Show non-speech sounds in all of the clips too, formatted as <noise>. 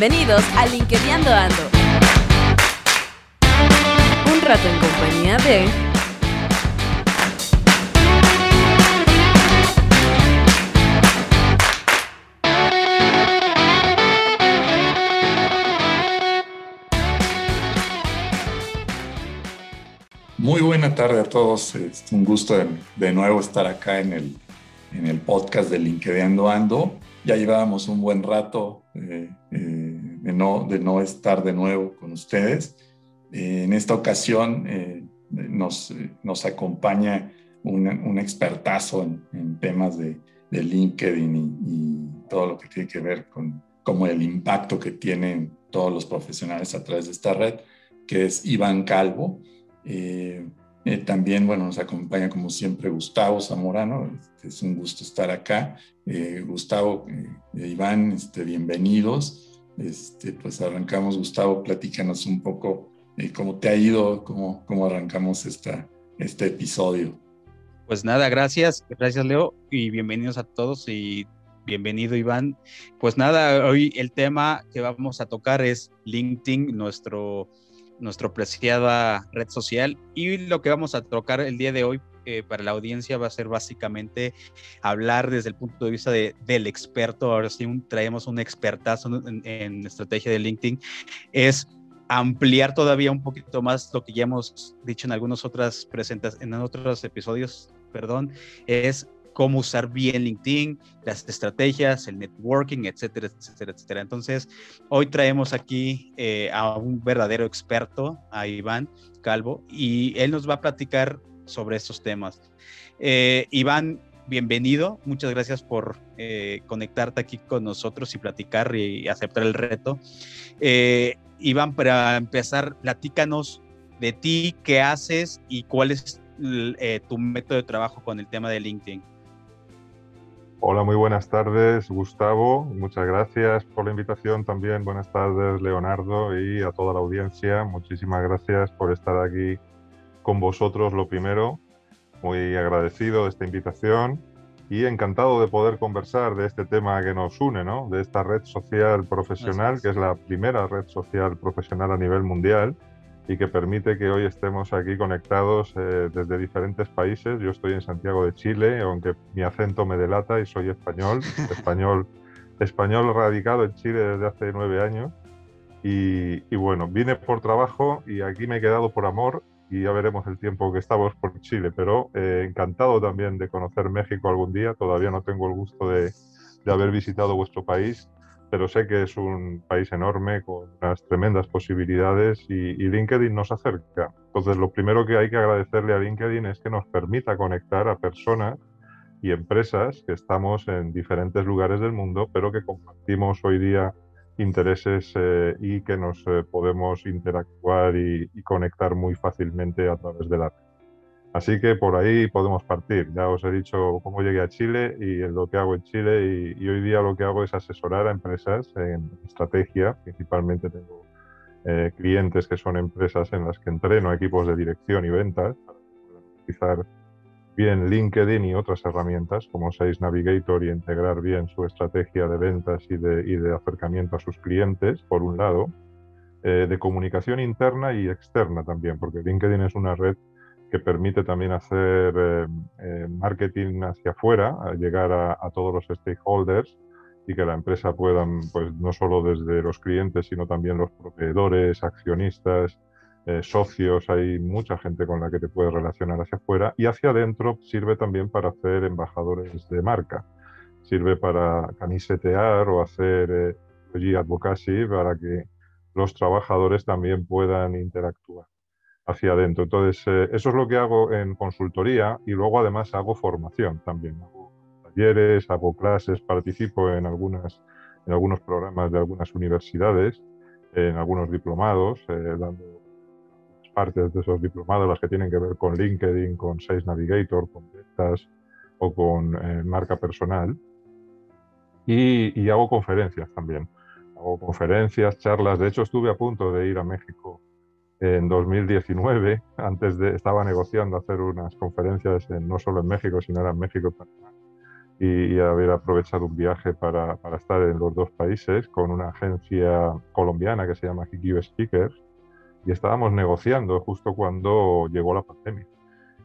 Bienvenidos a LinkedIn Ando. Un rato en compañía de Muy buena tarde a todos. Es un gusto de, nuevo estar acá en el, en el podcast de LinkedIn Ando. Ya llevábamos un buen rato eh, de, no, de no estar de nuevo con ustedes. Eh, en esta ocasión nos, nos acompaña un, un expertazo en, temas de, de LinkedIn y, todo lo que tiene que ver con como el impacto que tienen todos los profesionales a través de esta red, que es Iván Calvo. Eh, eh, también, bueno, nos acompaña como siempre Gustavo Zamorano. Este, es un gusto estar acá. Eh, Gustavo, Iván, este, bienvenidos. Este, pues arrancamos, Gustavo, platícanos un poco cómo te ha ido, cómo, cómo arrancamos esta, este episodio. Pues nada, gracias, gracias Leo y bienvenidos a todos y bienvenido Iván. Pues nada, hoy el tema que vamos a tocar es LinkedIn, nuestro nuestra apreciada red social. Y lo que vamos a tocar el día de hoy eh, para la audiencia va a ser básicamente hablar desde el punto de vista de, del experto. Ahora sí traemos un expertazo en, estrategia de LinkedIn. Es ampliar todavía un poquito más lo que ya hemos dicho en algunas otras presentaciones, en otros episodios, perdón, es cómo usar bien LinkedIn, las estrategias, el networking, etcétera, etcétera, etcétera. Entonces, hoy traemos aquí eh, a un verdadero experto, a Iván Calvo, y él nos va a platicar sobre estos temas. Eh, Iván, bienvenido. Muchas gracias por eh, conectarte aquí con nosotros y platicar y aceptar el reto. Iván, para empezar, platícanos de ti, qué haces y cuál es tu método de trabajo con el tema de LinkedIn. Hola, muy buenas tardes, Gustavo. Muchas gracias por la invitación también. Buenas tardes, Leonardo, y a toda la audiencia. Muchísimas gracias por estar aquí con vosotros, lo primero. Muy agradecido de esta invitación y encantado de poder conversar de este tema que nos une, ¿no? De esta red social profesional, que es la primera red social profesional a nivel mundial y que permite que hoy estemos aquí conectados eh, desde diferentes países. Yo estoy en Santiago de Chile, aunque mi acento me delata y soy español, <laughs> español, español radicado en Chile desde hace nueve años. Y, bueno, vine por trabajo y aquí me he quedado por amor y ya veremos el tiempo que estamos por Chile, pero eh, encantado también de conocer México algún día. Todavía no tengo el gusto de, de haber visitado vuestro país pero sé que es un país enorme con unas tremendas posibilidades y, LinkedIn nos acerca. Entonces, lo primero que hay que agradecerle a LinkedIn es que nos permita conectar a personas y empresas que estamos en diferentes lugares del mundo, pero que compartimos hoy día intereses eh, y que nos eh, podemos interactuar y, y, conectar muy fácilmente a través de la red. Así que por ahí podemos partir. Ya os he dicho cómo llegué a Chile y lo que hago en Chile y, hoy día lo que hago es asesorar a empresas en estrategia. Principalmente tengo eh, clientes que son empresas en las que entreno equipos de dirección y ventas para utilizar bien LinkedIn y otras herramientas como Sales Navigator y integrar bien su estrategia de ventas y de, acercamiento a sus clientes, por un lado, eh, de comunicación interna y externa también, porque LinkedIn es una red que permite también hacer eh, eh, marketing hacia afuera, llegar a, todos los stakeholders y que la empresa pueda, pues no solo desde los clientes, sino también los proveedores, accionistas, eh, socios, hay mucha gente con la que te puedes relacionar hacia afuera y hacia adentro sirve también para hacer embajadores de marca, sirve para camisetear o hacer advocacy para que los trabajadores también puedan interactuar hacia adentro. Entonces, eh, eso es lo que hago en consultoría y luego además hago formación también. Hago talleres, hago clases, participo en, algunas, en algunos programas de algunas universidades, en algunos diplomados, eh, dando partes de esos diplomados, las que tienen que ver con LinkedIn, con Sales Navigator, con ventas o con eh, marca personal. Y, y hago conferencias también. Hago conferencias, charlas. De hecho, estuve a punto de ir a México en 2019, antes de, estaba negociando hacer unas conferencias no solo en México, sino en México y, haber aprovechado un viaje para, para, estar en los dos países con una agencia colombiana que se llama Hikio Speakers y estábamos negociando justo cuando llegó la pandemia.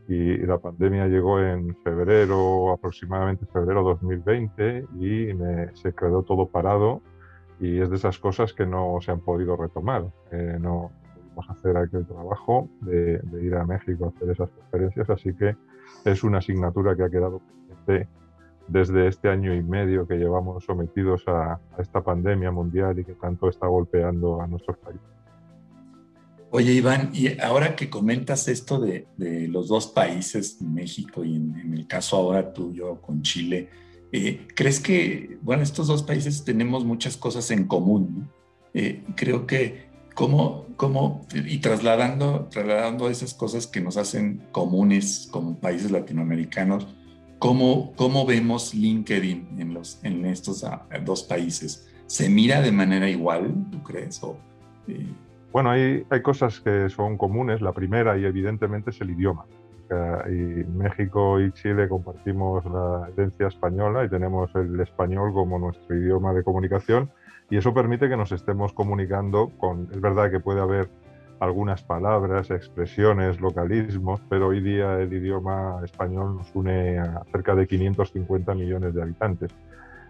Y, la pandemia llegó en febrero, aproximadamente febrero 2020, y se quedó todo parado. Y es de esas cosas que no se han podido retomar. Eh, no pudimos hacer aquel trabajo de, de, ir a México a hacer esas conferencias, así que es una asignatura que ha quedado pendiente desde este año y medio que llevamos sometidos a, esta pandemia mundial y que tanto está golpeando a nuestros países. Oye, Iván, y ahora que comentas esto de, los dos países, México y en, el caso ahora tuyo con Chile, eh, ¿crees que, bueno, estos dos países tenemos muchas cosas en común? Eh, creo que, ¿cómo, cómo, y trasladando, trasladando esas cosas que nos hacen comunes como países latinoamericanos, ¿Cómo, ¿Cómo, vemos LinkedIn en, los, en estos ah, dos países? ¿Se mira de manera igual, tú crees? O, eh? Bueno, hay, hay cosas que son comunes. La primera, y evidentemente, es el idioma. Y México y Chile compartimos la herencia española y tenemos el español como nuestro idioma de comunicación y eso permite que nos estemos comunicando con, es verdad que puede haber algunas palabras, expresiones, localismos, pero hoy día el idioma español nos une a cerca de 550 millones de habitantes.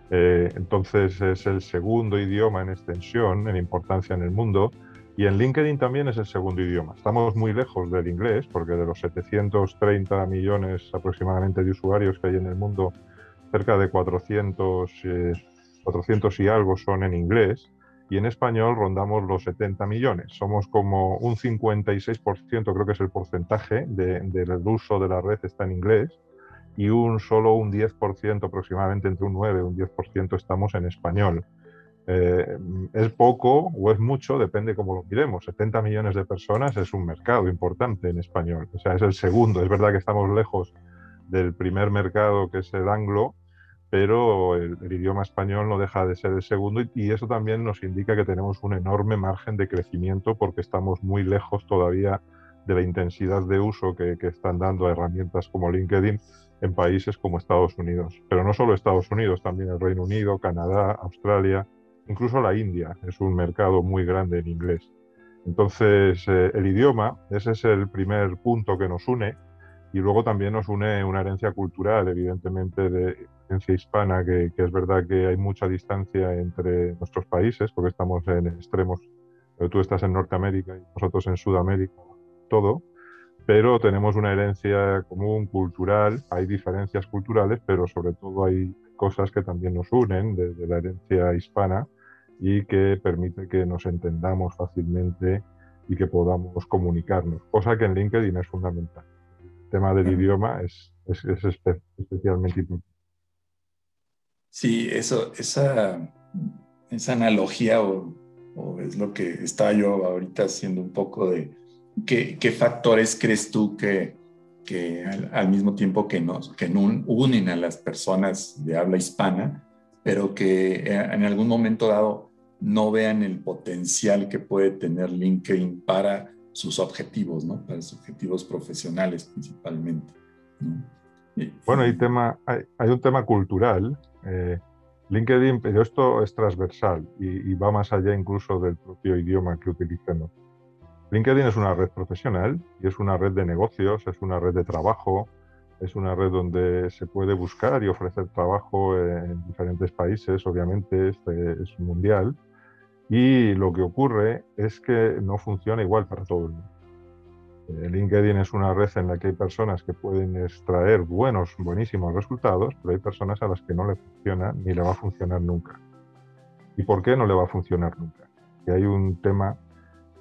Eh, entonces es el segundo idioma en extensión, en importancia en el mundo, y en LinkedIn también es el segundo idioma. Estamos muy lejos del inglés, porque de los 730 millones aproximadamente de usuarios que hay en el mundo, cerca de 400, 400 eh, y algo son en inglés y en español rondamos los 70 millones. Somos como un 56%, creo que es el porcentaje del uso de la red está en inglés y un solo un 10%, aproximadamente entre un 9 y un 10% estamos en español. Eh, es poco o es mucho, depende cómo lo miremos. 70 millones de personas es un mercado importante en español, o sea, es el segundo. Es verdad que estamos lejos del primer mercado que es el anglo, pero el, idioma español no deja de ser el segundo y, eso también nos indica que tenemos un enorme margen de crecimiento porque estamos muy lejos todavía de la intensidad de uso que, están dando herramientas como LinkedIn en países como Estados Unidos. Pero no solo Estados Unidos, también el Reino Unido, Canadá, Australia, incluso la India es un mercado muy grande en inglés. Entonces, eh, el idioma, ese es el primer punto que nos une y luego también nos une una herencia cultural, evidentemente, de herencia hispana, que, es verdad que hay mucha distancia entre nuestros países, porque estamos en extremos. Tú estás en Norteamérica y nosotros en Sudamérica, todo. Pero tenemos una herencia común, cultural, hay diferencias culturales, pero sobre todo hay cosas que también nos unen desde la herencia hispana y que permite que nos entendamos fácilmente y que podamos comunicarnos, cosa que en LinkedIn es fundamental tema del idioma es, es, especialmente importante. Sí, eso, esa, esa analogía o, es lo que estaba yo ahorita haciendo un poco de qué, qué factores crees tú que, que al, mismo tiempo que nos que unen a las personas de habla hispana, pero que eh, en algún momento dado no vean el potencial que puede tener LinkedIn para sus objetivos, ¿no? Para sus objetivos profesionales principalmente. Bueno, hay, tema, hay, un tema cultural. Eh, LinkedIn, pero esto es transversal y, va más allá incluso del propio idioma que utilicemos. LinkedIn es una red profesional y es una red de negocios, es una red de trabajo, es una red donde se puede buscar y ofrecer trabajo en diferentes países, obviamente, este es mundial y lo que ocurre es que no funciona igual para todo el mundo. Eh, LinkedIn es una red en la que hay personas que pueden extraer buenos, buenísimos resultados, pero hay personas a las que no le funciona ni le va a funcionar nunca. ¿Y por qué no le va a funcionar nunca? Que hay un tema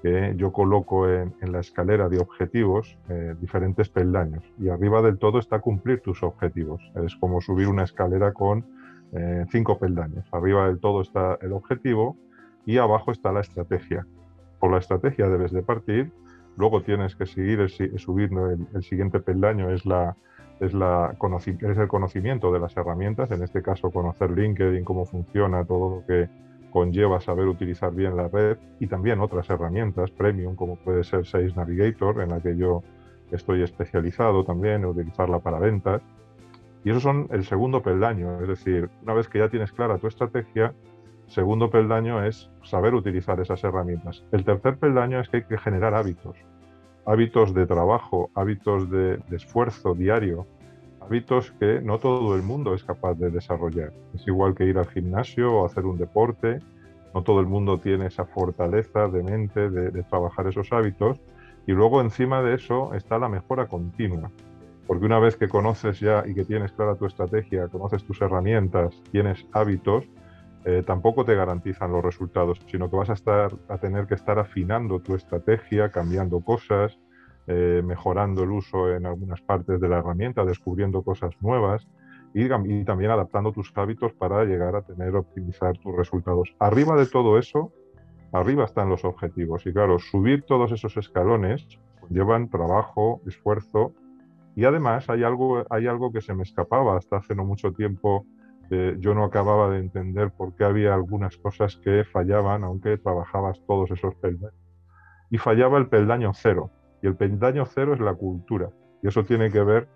que yo coloco en, la escalera de objetivos eh, diferentes peldaños y arriba del todo está cumplir tus objetivos. Es como subir una escalera con eh, cinco peldaños. Arriba del todo está el objetivo, y abajo está la estrategia. Por la estrategia debes de partir, luego tienes que seguir el, subir el, siguiente peldaño es la es, la, es el conocimiento de las herramientas, en este caso conocer LinkedIn, cómo funciona, todo lo que conlleva saber utilizar bien la red y también otras herramientas premium como puede ser Sales Navigator, en la que yo estoy especializado también en utilizarla para ventas. Y eso son el segundo peldaño, es decir, una vez que ya tienes clara tu estrategia, segundo peldaño es saber utilizar esas herramientas. El tercer peldaño es que hay que generar hábitos, hábitos de trabajo, hábitos de, esfuerzo diario, hábitos que no todo el mundo es capaz de desarrollar. Es igual que ir al gimnasio o hacer un deporte, no todo el mundo tiene esa fortaleza de mente de, trabajar esos hábitos. Y luego encima de eso está la mejora continua. Porque una vez que conoces ya y que tienes clara tu estrategia, conoces tus herramientas, tienes hábitos, eh, tampoco te garantizan los resultados, sino que vas a, tener que estar afinando tu estrategia, cambiando cosas, eh, mejorando el uso en algunas partes de la herramienta, descubriendo cosas nuevas y, también adaptando tus hábitos para llegar a tener, optimizar tus resultados. Arriba de todo eso, arriba están los objetivos. Y claro, subir todos esos escalones llevan trabajo, esfuerzo y además hay algo que se me escapaba hasta hace no mucho tiempo. Yo no acababa de entender por qué había algunas cosas que fallaban, aunque trabajabas todos esos peldaños. Y fallaba el peldaño cero. Y el peldaño cero es la cultura. Y eso tiene que ver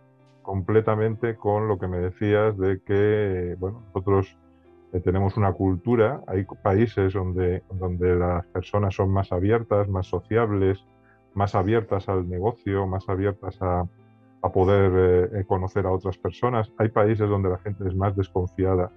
completamente con lo que me decías de que, bueno, nosotros eh, tenemos una cultura, hay países donde, donde las personas son más abiertas, más sociables, más abiertas al negocio, más abiertas a, a poder eh, conocer a otras personas. Hay países donde la gente es más desconfiada,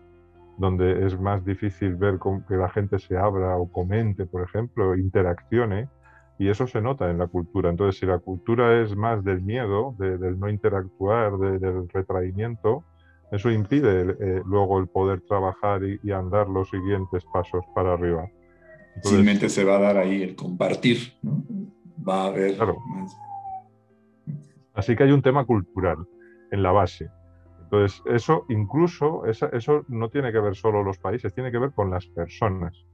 donde es más difícil ver que la gente se abra o comente, por ejemplo, interaccione. Y eso se nota en la cultura. Entonces, si la cultura es más del miedo, del no interactuar, del retraimiento, eso impide eh, luego el poder trabajar y, andar los siguientes pasos para arriba. Simplemente se va a dar ahí el compartir, Va a haber Así que hay un tema cultural en la base. Entonces, eso incluso, eso no tiene que ver solo los países, tiene que ver con las personas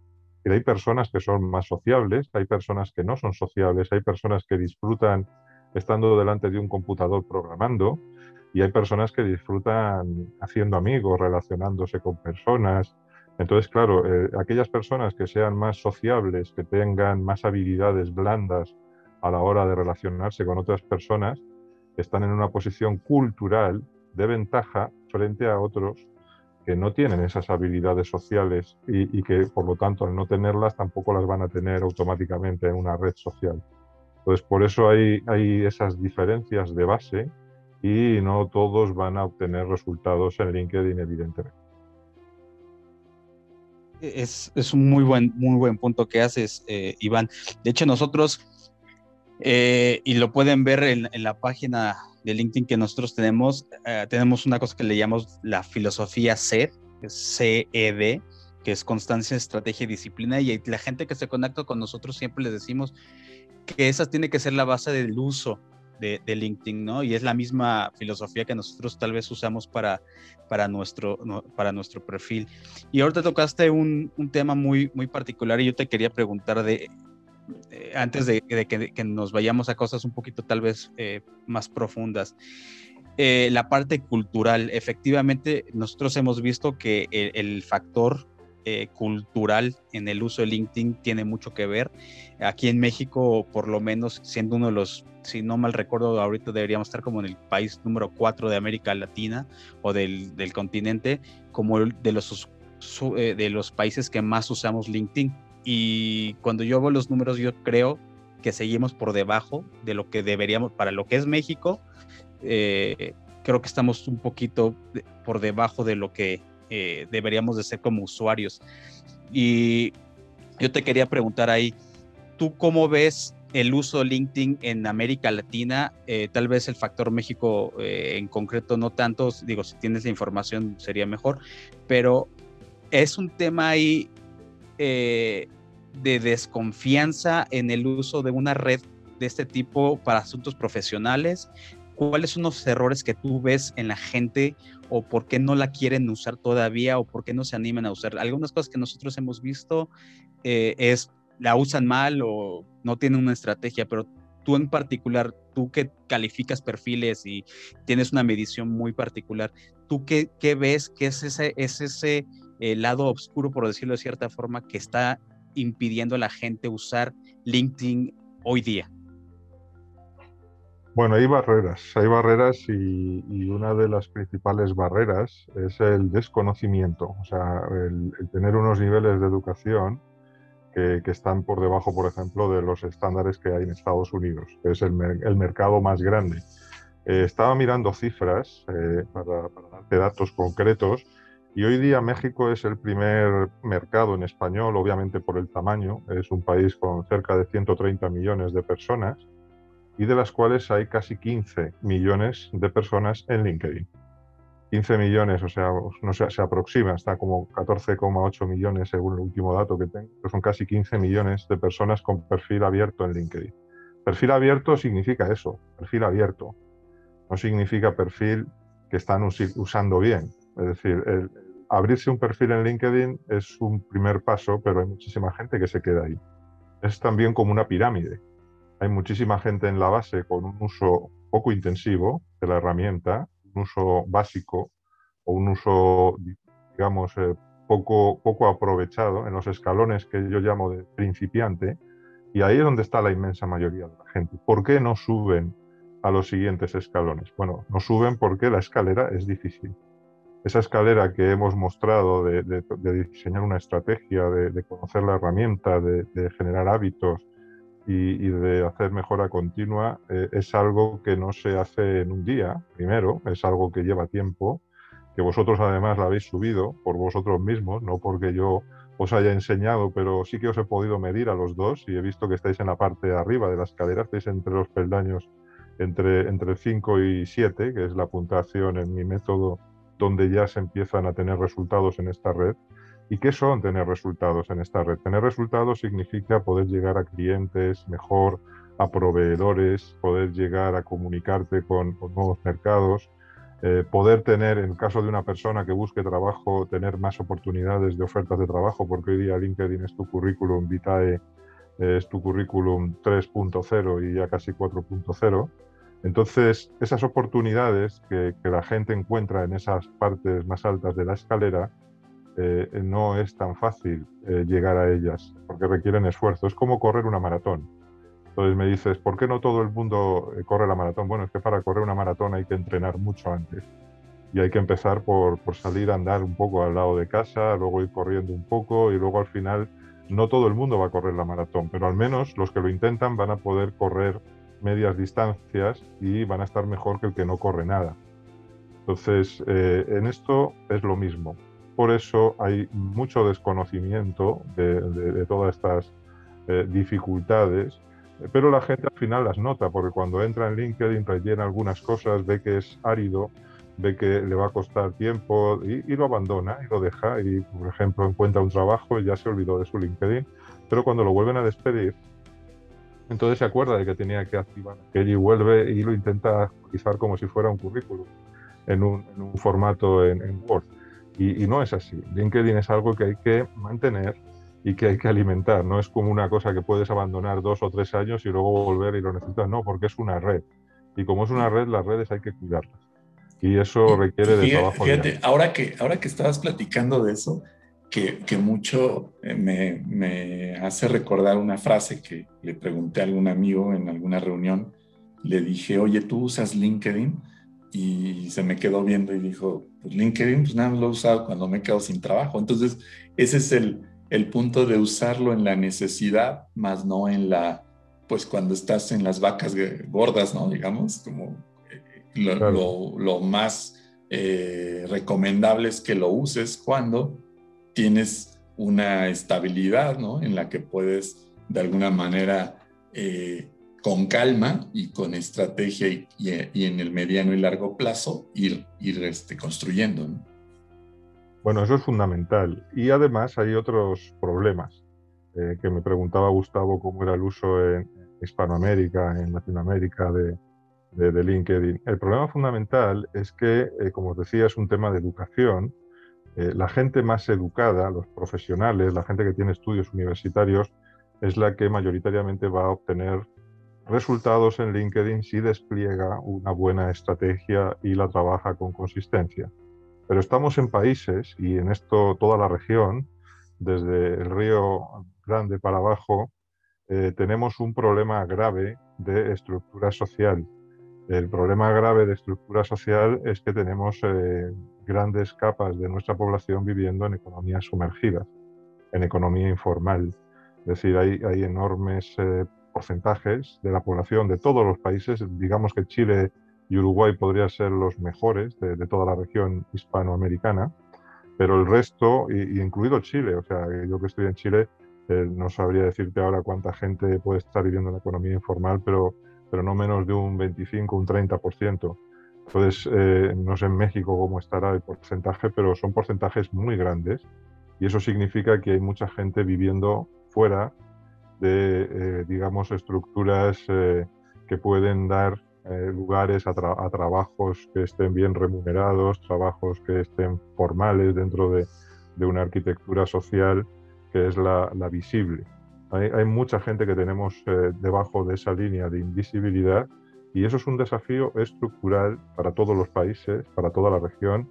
hay personas que son más sociables, hay personas que no son sociables, hay personas que disfrutan estando delante de un computador programando y hay personas que disfrutan haciendo amigos, relacionándose con personas. Entonces, claro, eh, aquellas personas que sean más sociables, que tengan más habilidades blandas a la hora de relacionarse con otras personas, están en una posición cultural de ventaja frente a otros que no tienen esas habilidades sociales y, que por lo tanto al no tenerlas tampoco las van a tener automáticamente en una red social. Entonces por eso hay, hay esas diferencias de base y no todos van a obtener resultados en LinkedIn evidentemente. Es, es un muy buen, muy buen punto que haces, eh, Iván. De hecho, nosotros, eh, y lo pueden ver en, en la página de LinkedIn que nosotros tenemos, eh, tenemos una cosa que le llamamos la filosofía CED, CED, que es constancia, estrategia y disciplina. Y la gente que se conecta con nosotros siempre les decimos que esa tiene que ser la base del uso de, LinkedIn, ¿no? Y es la misma filosofía que nosotros tal vez usamos para, para, nuestro, para nuestro perfil. Y ahorita tocaste un, un tema muy, muy particular y yo te quería preguntar de eh, antes de, que, nos vayamos a cosas un poquito tal vez eh, más profundas. Eh, la parte cultural, efectivamente, nosotros hemos visto que el, factor cultural en el uso de LinkedIn tiene mucho que ver. Aquí en México, por lo menos, siendo uno de los, si no mal recuerdo, ahorita deberíamos estar como en el país número 4 de América Latina o del, del continente, como de los, de los países que más usamos LinkedIn y cuando yo veo los números yo creo que seguimos por debajo de lo que deberíamos, para lo que es México, eh, creo que estamos un poquito por debajo de lo que eh, deberíamos de ser como usuarios. Y yo te quería preguntar ahí, ¿tú cómo ves el uso de LinkedIn en América Latina? Eh, tal vez el factor México en concreto no tanto, digo, si tienes la información sería mejor, pero es un tema ahí de desconfianza en el uso de una red de este tipo para asuntos profesionales? ¿Cuáles son los errores que tú ves en la gente o por qué no la quieren usar todavía o por qué no se animan a usar? Algunas cosas que nosotros hemos visto eh, es la usan mal o no tienen una estrategia, pero tú en particular, tú que calificas perfiles y tienes una medición muy particular, ¿tú qué, qué ves que es ese, es ese eh, lado oscuro, por decirlo de cierta forma, que está impidiendo a la gente usar LinkedIn hoy día? Bueno, hay barreras, hay barreras y, una de las principales barreras es el desconocimiento, o sea, el, tener unos niveles de educación que, están por debajo, por ejemplo, de los estándares que hay en Estados Unidos, que es el, mercado más grande. Eh, estaba mirando cifras eh, para, para darte datos concretos y hoy día México es el primer mercado en español, obviamente por el tamaño, es un país con cerca de 130 millones de personas y de las cuales hay casi 15 millones de personas en LinkedIn. 15 millones, o sea, no se, aproxima, está como 14,8 millones según el último dato que tengo, son casi 15 millones de personas con perfil abierto en LinkedIn. Perfil abierto significa eso, perfil abierto. No significa perfil que están usando bien. Es decir, abrirse un perfil en LinkedIn es un primer paso, pero hay muchísima gente que se queda ahí. Es también como una pirámide hay muchísima gente en la base con un uso poco intensivo de la herramienta, un uso básico o un uso, digamos, eh, poco, poco aprovechado en los escalones que yo llamo de principiante, y ahí es donde está la inmensa mayoría de la gente. ¿Por qué no suben a los siguientes escalones? Bueno, no suben porque la escalera es difícil. Esa escalera que hemos mostrado de, diseñar una estrategia, de, conocer la herramienta, de generar hábitos, y, de hacer mejora continua eh, es algo que no se hace en un día, primero, es algo que lleva tiempo, que vosotros además la habéis subido por vosotros mismos, no porque yo os haya enseñado, pero sí que os he podido medir a los dos y he visto que estáis en la parte de arriba de la escalera, estáis entre los peldaños entre, entre 5 y 7, que es la puntuación en mi método donde ya se empiezan a tener resultados en esta red. ¿Y qué son tener resultados en esta red? Tener resultados significa poder llegar a clientes mejor, a proveedores, poder llegar a comunicarte con, nuevos mercados, eh, poder tener, en el caso de una persona que busque trabajo, tener más oportunidades de ofertas de trabajo, porque hoy día LinkedIn es tu currículum vitae, eh, es tu currículum 3.0 y ya casi 4.0. Entonces, esas oportunidades que, la gente encuentra en esas partes más altas de la escalera, eh, no es tan fácil eh, llegar a ellas porque requieren esfuerzo. Es como correr una maratón. Entonces me dices, ¿por qué no todo el mundo eh, corre la maratón? Bueno, es que para correr una maratón hay que entrenar mucho antes y hay que empezar por, por salir a andar un poco al lado de casa, luego ir corriendo un poco y luego al final no todo el mundo va a correr la maratón, pero al menos los que lo intentan van a poder correr medias distancias y van a estar mejor que el que no corre nada. Entonces, en esto es lo mismo por eso hay mucho desconocimiento de, todas estas eh, dificultades, pero la gente al final las nota, porque cuando entra en LinkedIn rellena algunas cosas, ve que es árido, ve que le va a costar tiempo y, lo abandona y lo deja y, por ejemplo, encuentra un trabajo y ya se olvidó de su LinkedIn, pero cuando lo vuelven a despedir, entonces se acuerda de que tenía que activar aquello y vuelve y lo intenta actualizar como si fuera un currículum en un, formato en Word. Y, no es así. LinkedIn es algo que hay que mantener y que hay que alimentar. No es como una cosa que puedes abandonar dos o tres años y luego volver y lo necesitas. No, porque es una red. Y como es una red, las redes hay que cuidarlas. Y eso requiere de trabajo. Fíjate, ahora que, ahora que estabas platicando de eso, que, que mucho eh, me, me, hace recordar una frase que le pregunté a algún amigo en alguna reunión. Le dije, oye, ¿tú usas LinkedIn? y se me quedó viendo y dijo, pues LinkedIn, pues nada lo he usado cuando me quedo sin trabajo. Entonces, ese es el, el punto de usarlo en la necesidad, más no en la, pues cuando estás en las vacas gordas, ¿no? Digamos, como eh, lo, lo, más eh, recomendable es que lo uses cuando tienes una estabilidad, ¿no? En la que puedes de alguna manera eh, con calma y con estrategia y, en el mediano y largo plazo ir, este, construyendo. Bueno, eso es fundamental. Y además hay otros problemas eh, que me preguntaba Gustavo cómo era el uso en Hispanoamérica, en Latinoamérica de, LinkedIn. El problema fundamental es que, eh, como os decía, es un tema de educación. Eh, la gente más educada, los profesionales, la gente que tiene estudios universitarios, es la que mayoritariamente va a obtener resultados en LinkedIn si despliega una buena estrategia y la trabaja con consistencia. Pero estamos en países, y en esto toda la región, desde el río Grande para abajo, eh, tenemos un problema grave de estructura social. El problema grave de estructura social es que tenemos eh, grandes capas de nuestra población viviendo en economías sumergidas, en economía informal. Es decir, hay, hay enormes eh, porcentajes de la población de todos los países. Digamos que Chile y Uruguay podrían ser los mejores de, toda la región hispanoamericana, pero el resto, y, incluido Chile, o sea, yo que estoy en Chile, eh, no sabría decirte ahora cuánta gente puede estar viviendo en la economía informal, pero, pero no menos de un 25, un 30%. Entonces, eh, no sé en México cómo estará el porcentaje, pero son porcentajes muy grandes y eso significa que hay mucha gente viviendo fuera de, eh, digamos, estructuras que pueden dar eh, lugares a, trabajos que estén bien remunerados, trabajos que estén formales dentro de, una arquitectura social que es la, visible. Hay, mucha gente que tenemos eh, debajo de esa línea de invisibilidad y eso es un desafío estructural para todos los países, para toda la región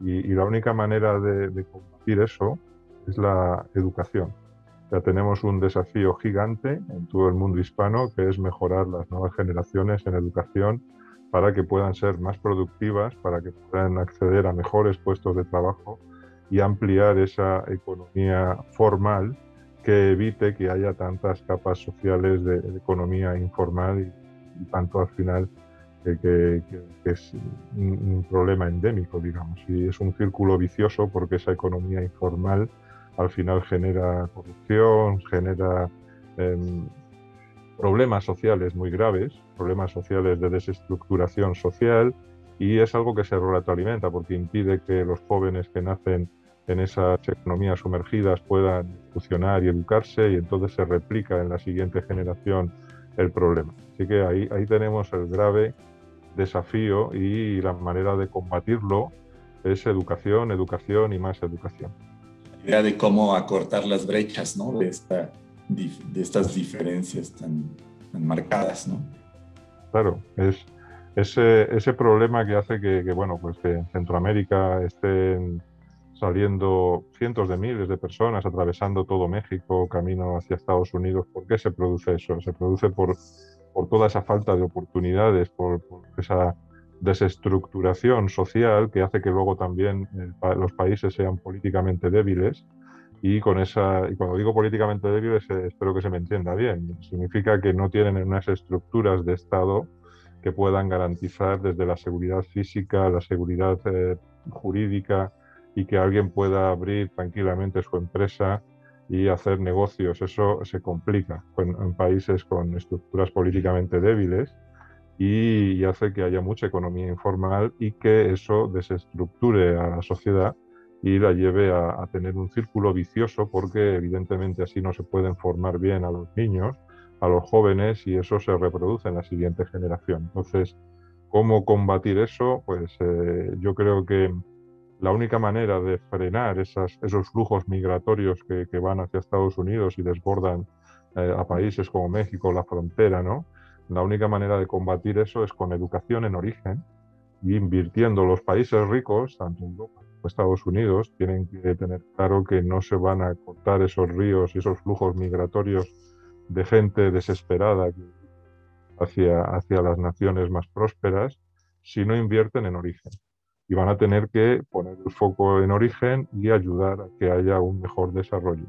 y, la única manera de, de combatir eso es la educación. Ya tenemos un desafío gigante en todo el mundo hispano, que es mejorar las nuevas generaciones en educación para que puedan ser más productivas, para que puedan acceder a mejores puestos de trabajo y ampliar esa economía formal que evite que haya tantas capas sociales de, economía informal tanto al final que, es un, problema endémico, digamos, y es un círculo vicioso porque esa economía informal al final genera corrupción, genera em, problemas sociales muy graves, problemas sociales de desestructuración social y es algo que se retroalimenta porque impide que los jóvenes que nacen en esas economías sumergidas puedan funcionar y educarse y entonces se replica en la siguiente generación el problema. Así que ahí, ahí tenemos el grave desafío y la manera de combatirlo es educación, educación y más educación idea de cómo acortar las brechas, ¿no? De, esta, de estas diferencias tan, marcadas, ¿no? Claro, es ese, ese problema que hace que, bueno, pues que en Centroamérica estén saliendo cientos de miles de personas atravesando todo México, camino hacia Estados Unidos. ¿Por qué se produce eso? Se produce por, por toda esa falta de oportunidades, por, por esa desestructuración social que hace que luego también los países sean políticamente débiles y con esa y cuando digo políticamente débiles eh, espero que se me entienda bien significa que no tienen unas estructuras de estado que puedan garantizar desde la seguridad física la seguridad eh, jurídica y que alguien pueda abrir tranquilamente su empresa y hacer negocios eso se complica en países con estructuras políticamente débiles y, hace que haya mucha economía informal y que eso desestructure a la sociedad y la lleve a, tener un círculo vicioso porque evidentemente así no se pueden formar bien a los niños, a los jóvenes y eso se reproduce en la siguiente generación. Entonces, ¿cómo combatir eso? Pues eh, yo creo que la única manera de frenar esas, esos flujos migratorios que, van hacia Estados Unidos y desbordan eh, a países como México, la frontera, ¿no? La única manera de combatir eso es con educación en origen y invirtiendo. Los países ricos, tanto Europa como Estados Unidos, tienen que tener claro que no se van a cortar esos ríos y esos flujos migratorios de gente desesperada hacia, hacia las naciones más prósperas si no invierten en origen. Y van a tener que poner el foco en origen y ayudar a que haya un mejor desarrollo.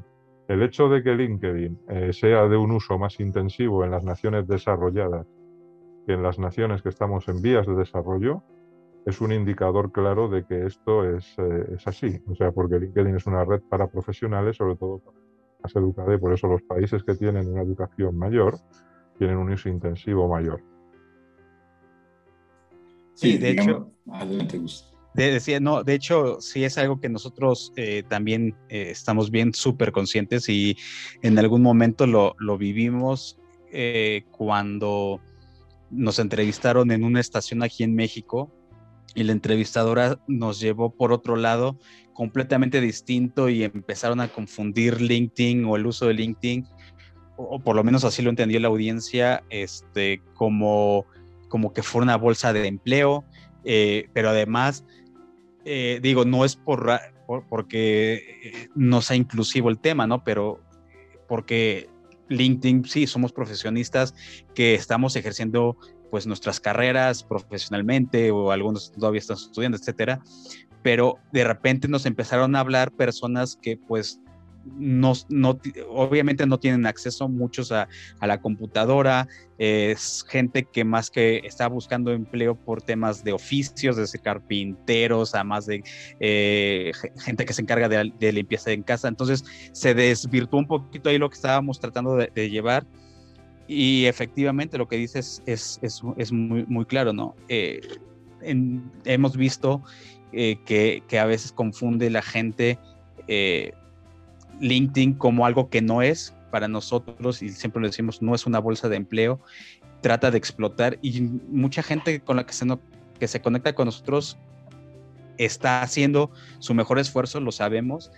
El hecho de que LinkedIn eh, sea de un uso más intensivo en las naciones desarrolladas que en las naciones que estamos en vías de desarrollo es un indicador claro de que esto es, eh, así. O sea, porque LinkedIn es una red para profesionales, sobre todo para más educada, y por eso los países que tienen una educación mayor tienen un uso intensivo mayor. Sí, de hecho. Adelante, de, decía, no, de hecho, sí es algo que nosotros eh, también eh, estamos bien súper conscientes y en algún momento lo, lo vivimos eh, cuando nos entrevistaron en una estación aquí en México y la entrevistadora nos llevó por otro lado completamente distinto y empezaron a confundir LinkedIn o el uso de LinkedIn, o, por lo menos así lo entendió la audiencia, este, como, como que fue una bolsa de empleo, pero además eh, digo, no es por, porque eh, no sea inclusivo el tema, ¿no? Pero porque LinkedIn, sí, somos profesionistas que estamos ejerciendo pues nuestras carreras profesionalmente o algunos todavía están estudiando, etcétera, pero de repente nos empezaron a hablar personas que pues obviamente no tienen acceso muchos a, la computadora, es gente que más que está buscando empleo por temas de oficios, desde carpinteros, a más de eh, gente que se encarga de, de, limpieza en casa. Entonces se desvirtuó un poquito ahí lo que estábamos tratando de, de llevar. Y efectivamente lo que dices es, es, muy, claro, ¿no? Eh, hemos visto eh, que, a veces confunde la gente LinkedIn como algo que no es para nosotros y siempre lo decimos, no es una bolsa de empleo, trata de explotar y mucha gente con la que se, no, que se conecta con nosotros está haciendo su mejor esfuerzo, lo sabemos,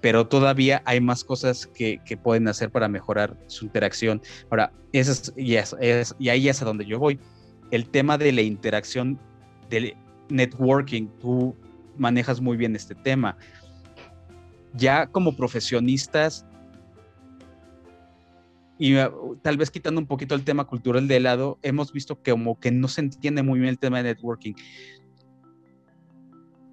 pero todavía hay más cosas que, que pueden hacer para mejorar su interacción. Ahora, eso es, y, es, y ahí es a donde yo voy. El tema de la interacción, del networking, tú manejas muy bien este tema ya como profesionistas y uh, tal vez quitando un poquito el tema cultural de lado, hemos visto que como que no se entiende muy bien el tema de networking.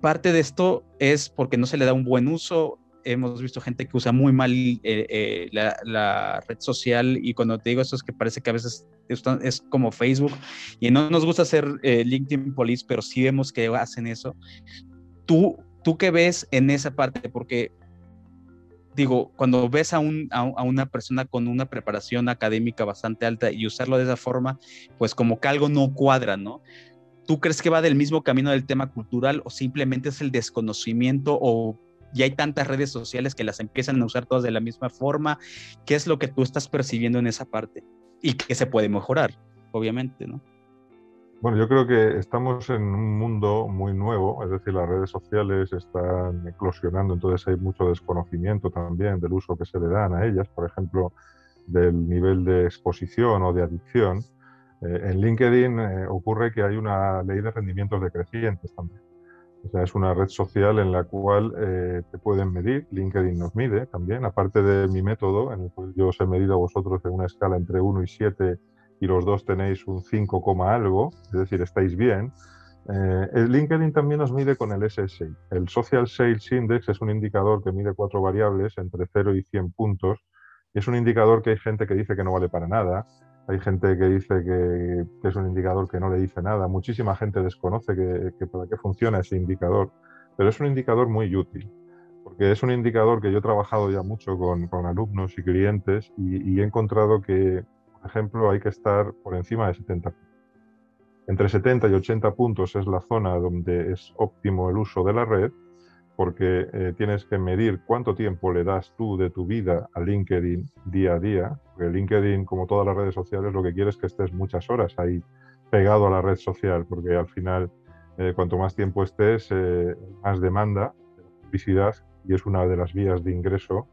Parte de esto es porque no se le da un buen uso. Hemos visto gente que usa muy mal eh, eh, la, la, red social y cuando te digo esto es que parece que a veces es, es como Facebook y no nos gusta hacer eh, LinkedIn Police, pero sí vemos que hacen eso. ¿Tú, ¿Tú qué ves en esa parte? Porque digo, cuando ves a, un, a, a, una persona con una preparación académica bastante alta y usarlo de esa forma, pues como que algo no cuadra, ¿no? ¿Tú crees que va del mismo camino del tema cultural o simplemente es el desconocimiento o ya hay tantas redes sociales que las empiezan a usar todas de la misma forma? ¿Qué es lo que tú estás percibiendo en esa parte? Y que se puede mejorar, obviamente, ¿no? Bueno, yo creo que estamos en un mundo muy nuevo, es decir, las redes sociales están eclosionando, entonces hay mucho desconocimiento también del uso que se le dan a ellas, por ejemplo, del nivel de exposición o de adicción. Eh, en LinkedIn eh, ocurre que hay una ley de rendimientos decrecientes también. O sea, es una red social en la cual eh, te pueden medir, LinkedIn nos mide también, aparte de mi método, en el cual yo os he medido a vosotros en una escala entre 1 y 7 y los dos tenéis un 5, algo, es decir, estáis bien. Eh, el LinkedIn también nos mide con el SSI. El Social Sales Index es un indicador que mide cuatro variables entre 0 y 100 puntos. Es un indicador que hay gente que dice que no vale para nada, hay gente que dice que, es un indicador que no le dice nada, muchísima gente desconoce que, para qué funciona ese indicador, pero es un indicador muy útil porque es un indicador que yo he trabajado ya mucho con, alumnos y clientes y, he encontrado que por ejemplo, hay que estar por encima de 70 Entre 70 y 80 puntos es la zona donde es óptimo el uso de la red, porque eh, tienes que medir cuánto tiempo le das tú de tu vida a LinkedIn día a día, porque LinkedIn, como todas las redes sociales, lo que quiere es que estés muchas horas ahí pegado a la red social, porque al final, eh, cuanto más tiempo estés, eh, más demanda de publicidad y es una de las vías de ingreso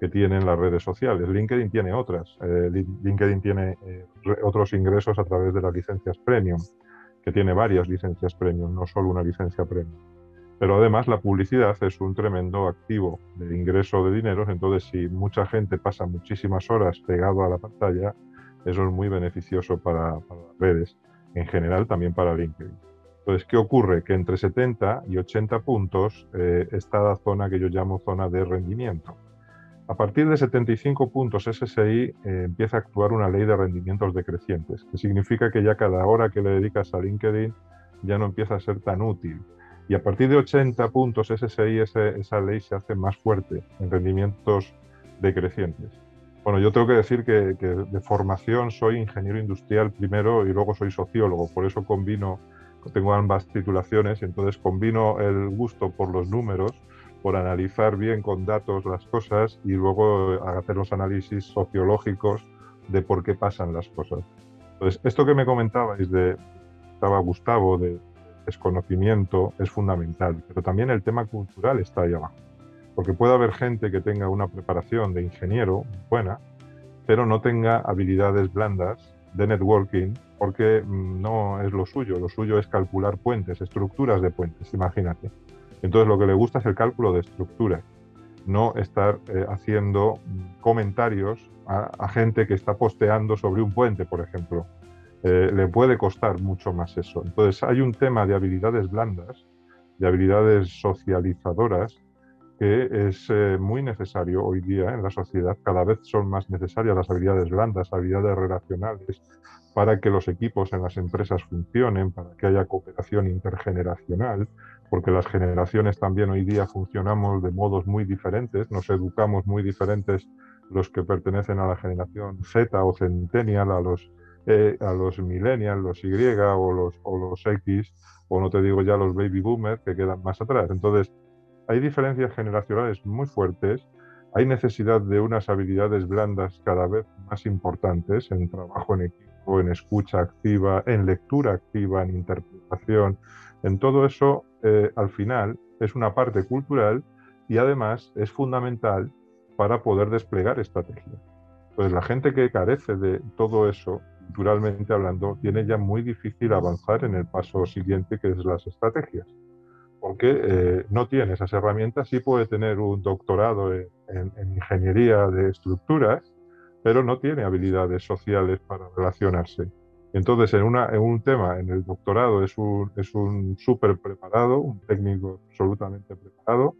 que tienen las redes sociales. LinkedIn tiene otras. Eh, LinkedIn tiene eh, otros ingresos a través de las licencias premium, que tiene varias licencias premium, no solo una licencia premium. Pero además la publicidad es un tremendo activo de ingreso de dinero, entonces si mucha gente pasa muchísimas horas pegado a la pantalla, eso es muy beneficioso para, para las redes, en general también para LinkedIn. Entonces, ¿qué ocurre? Que entre 70 y 80 puntos eh, está la zona que yo llamo zona de rendimiento. A partir de 75 puntos SSI eh, empieza a actuar una ley de rendimientos decrecientes, que significa que ya cada hora que le dedicas a LinkedIn ya no empieza a ser tan útil. Y a partir de 80 puntos SSI esa ley se hace más fuerte en rendimientos decrecientes. Bueno, yo tengo que decir que, que, de formación soy ingeniero industrial primero y luego soy sociólogo, por eso combino, tengo ambas titulaciones entonces combino el gusto por los números por analizar bien con datos las cosas y luego hacer los análisis sociológicos de por qué pasan las cosas. Entonces, esto que me comentabais de, estaba Gustavo, de desconocimiento, es fundamental, pero también el tema cultural está ahí abajo. Porque puede haber gente que tenga una preparación de ingeniero buena, pero no tenga habilidades blandas de networking, porque mm, no es lo suyo. Lo suyo es calcular puentes, estructuras de puentes, imagínate. Entonces lo que le gusta es el cálculo de estructura, no estar eh, haciendo comentarios a, a, gente que está posteando sobre un puente, por ejemplo. eh, le puede costar mucho más eso. Entonces hay un tema de habilidades blandas, de habilidades socializadoras, que es eh, muy necesario hoy día en la sociedad. Cada vez son más necesarias las habilidades blandas, habilidades relacionales, para que los equipos en las empresas funcionen, para que haya cooperación intergeneracional, porque las generaciones también hoy día funcionamos de modos muy diferentes, nos educamos muy diferentes los que pertenecen a la generación Z o Centennial, a los, eh, a los Millennials, los Y o los, o los X, o no te digo ya los Baby Boomers que quedan más atrás. Entonces, hay diferencias generacionales muy fuertes, hay necesidad de unas habilidades blandas cada vez más importantes en trabajo en equipo, en escucha activa, en lectura activa, en interpretación. En todo eso, eh, al final, es una parte cultural y además es fundamental para poder desplegar estrategias. Pues la gente que carece de todo eso, culturalmente hablando, tiene ya muy difícil avanzar en el paso siguiente, que es las estrategias porque eh, no tiene esas herramientas, sí puede tener un doctorado en, ingeniería de estructuras, pero no tiene habilidades sociales para relacionarse. Entonces, en, una, en un tema, en el doctorado es un, es un súper preparado, un técnico absolutamente preparado,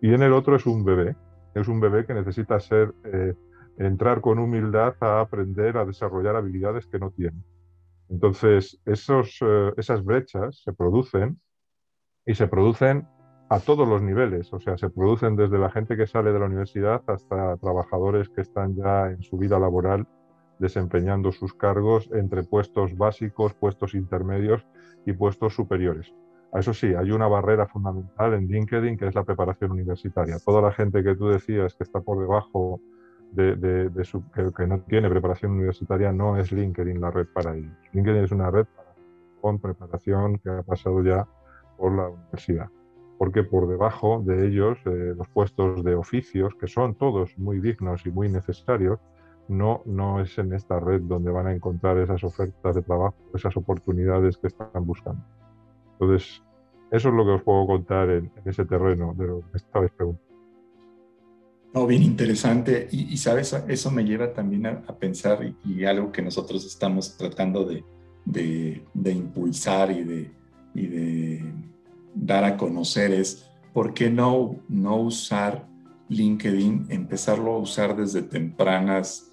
y en el otro es un bebé, es un bebé que necesita ser, eh, entrar con humildad a aprender a desarrollar habilidades que no tiene. Entonces, esos, eh, esas brechas se producen y se producen a todos los niveles, o sea, se producen desde la gente que sale de la universidad hasta trabajadores que están ya en su vida laboral desempeñando sus cargos entre puestos básicos, puestos intermedios y puestos superiores. Eso sí, hay una barrera fundamental en LinkedIn que es la preparación universitaria. Toda la gente que tú decías que está por debajo de, su, que, no tiene preparación universitaria no es LinkedIn la red para ellos. LinkedIn es una red con preparación que ha pasado ya por la universidad, porque por debajo de ellos eh, los puestos de oficios, que son todos muy dignos y muy necesarios, no, no es en esta red donde van a encontrar esas ofertas de trabajo, esas oportunidades que están buscando. Entonces, eso es lo que os puedo contar en, ese terreno de lo que estabais preguntando. No, bien interesante. Y, sabes, eso me lleva también a, pensar y, algo que nosotros estamos tratando de, de impulsar y de, y de dar a conocer es, ¿por qué no, no usar LinkedIn, empezarlo a usar desde tempranas,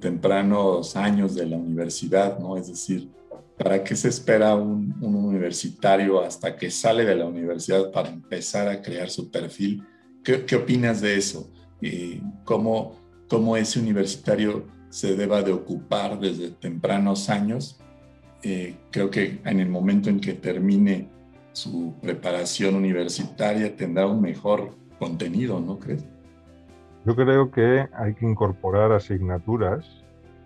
tempranos años de la universidad, ¿no? Es decir, ¿para qué se espera un, universitario hasta que sale de la universidad para empezar a crear su perfil? ¿Qué, qué opinas de eso? Eh, ¿cómo, ¿Cómo ese universitario se deba de ocupar desde tempranos años eh, creo que en el momento en que termine su preparación universitaria tendrá un mejor contenido, ¿no crees? Yo creo que hay que incorporar asignaturas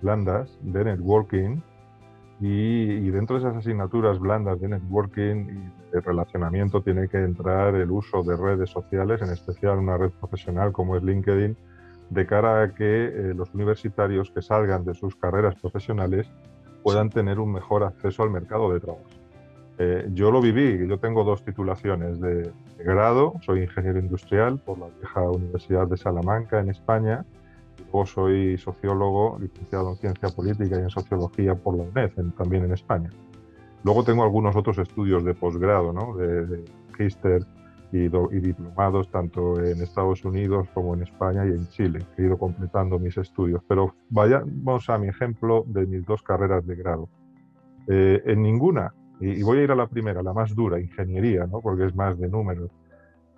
blandas de networking y, dentro de esas asignaturas blandas de networking y de relacionamiento tiene que entrar el uso de redes sociales, en especial una red profesional como es LinkedIn, de cara a que eh, los universitarios que salgan de sus carreras profesionales puedan tener un mejor acceso al mercado de trabajo. Eh, yo lo viví, yo tengo dos titulaciones de, grado, soy ingeniero industrial por la vieja Universidad de Salamanca en España, y luego soy sociólogo, licenciado en ciencia política y en sociología por la UNED, también en España. Luego tengo algunos otros estudios de posgrado, ¿no? de, de magister y, y, diplomados tanto en Estados Unidos como en España y en Chile. He ido completando mis estudios. Pero vayamos a mi ejemplo de mis dos carreras de grado. Eh, en ninguna, y, voy a ir a la primera, la más dura, ingeniería, ¿no? porque es más de números,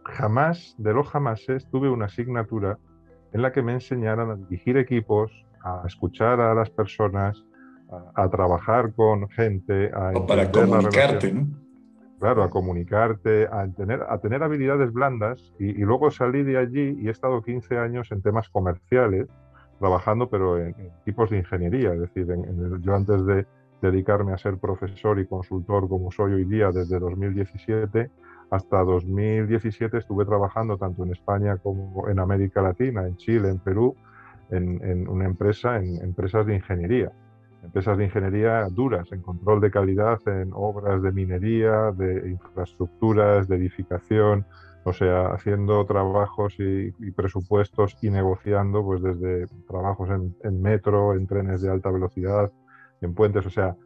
jamás, de lo jamás, tuve una asignatura en la que me enseñaran a dirigir equipos, a escuchar a las personas, a, trabajar con gente, a... O para comunicarte, ¿no? claro, a comunicarte, a tener, a tener habilidades blandas y, luego salí de allí y he estado 15 años en temas comerciales, trabajando pero en, tipos de ingeniería, es decir, yo antes de dedicarme a ser profesor y consultor como soy hoy día desde 2017, hasta 2017 estuve trabajando tanto en España como en América Latina, en Chile, en Perú, en, en una empresa, en empresas de ingeniería. Empresas de ingeniería duras en control de calidad en obras de minería, de infraestructuras, de edificación, o sea, haciendo trabajos y, presupuestos y negociando pues desde trabajos en, metro, en trenes de alta velocidad, en puentes, o sea,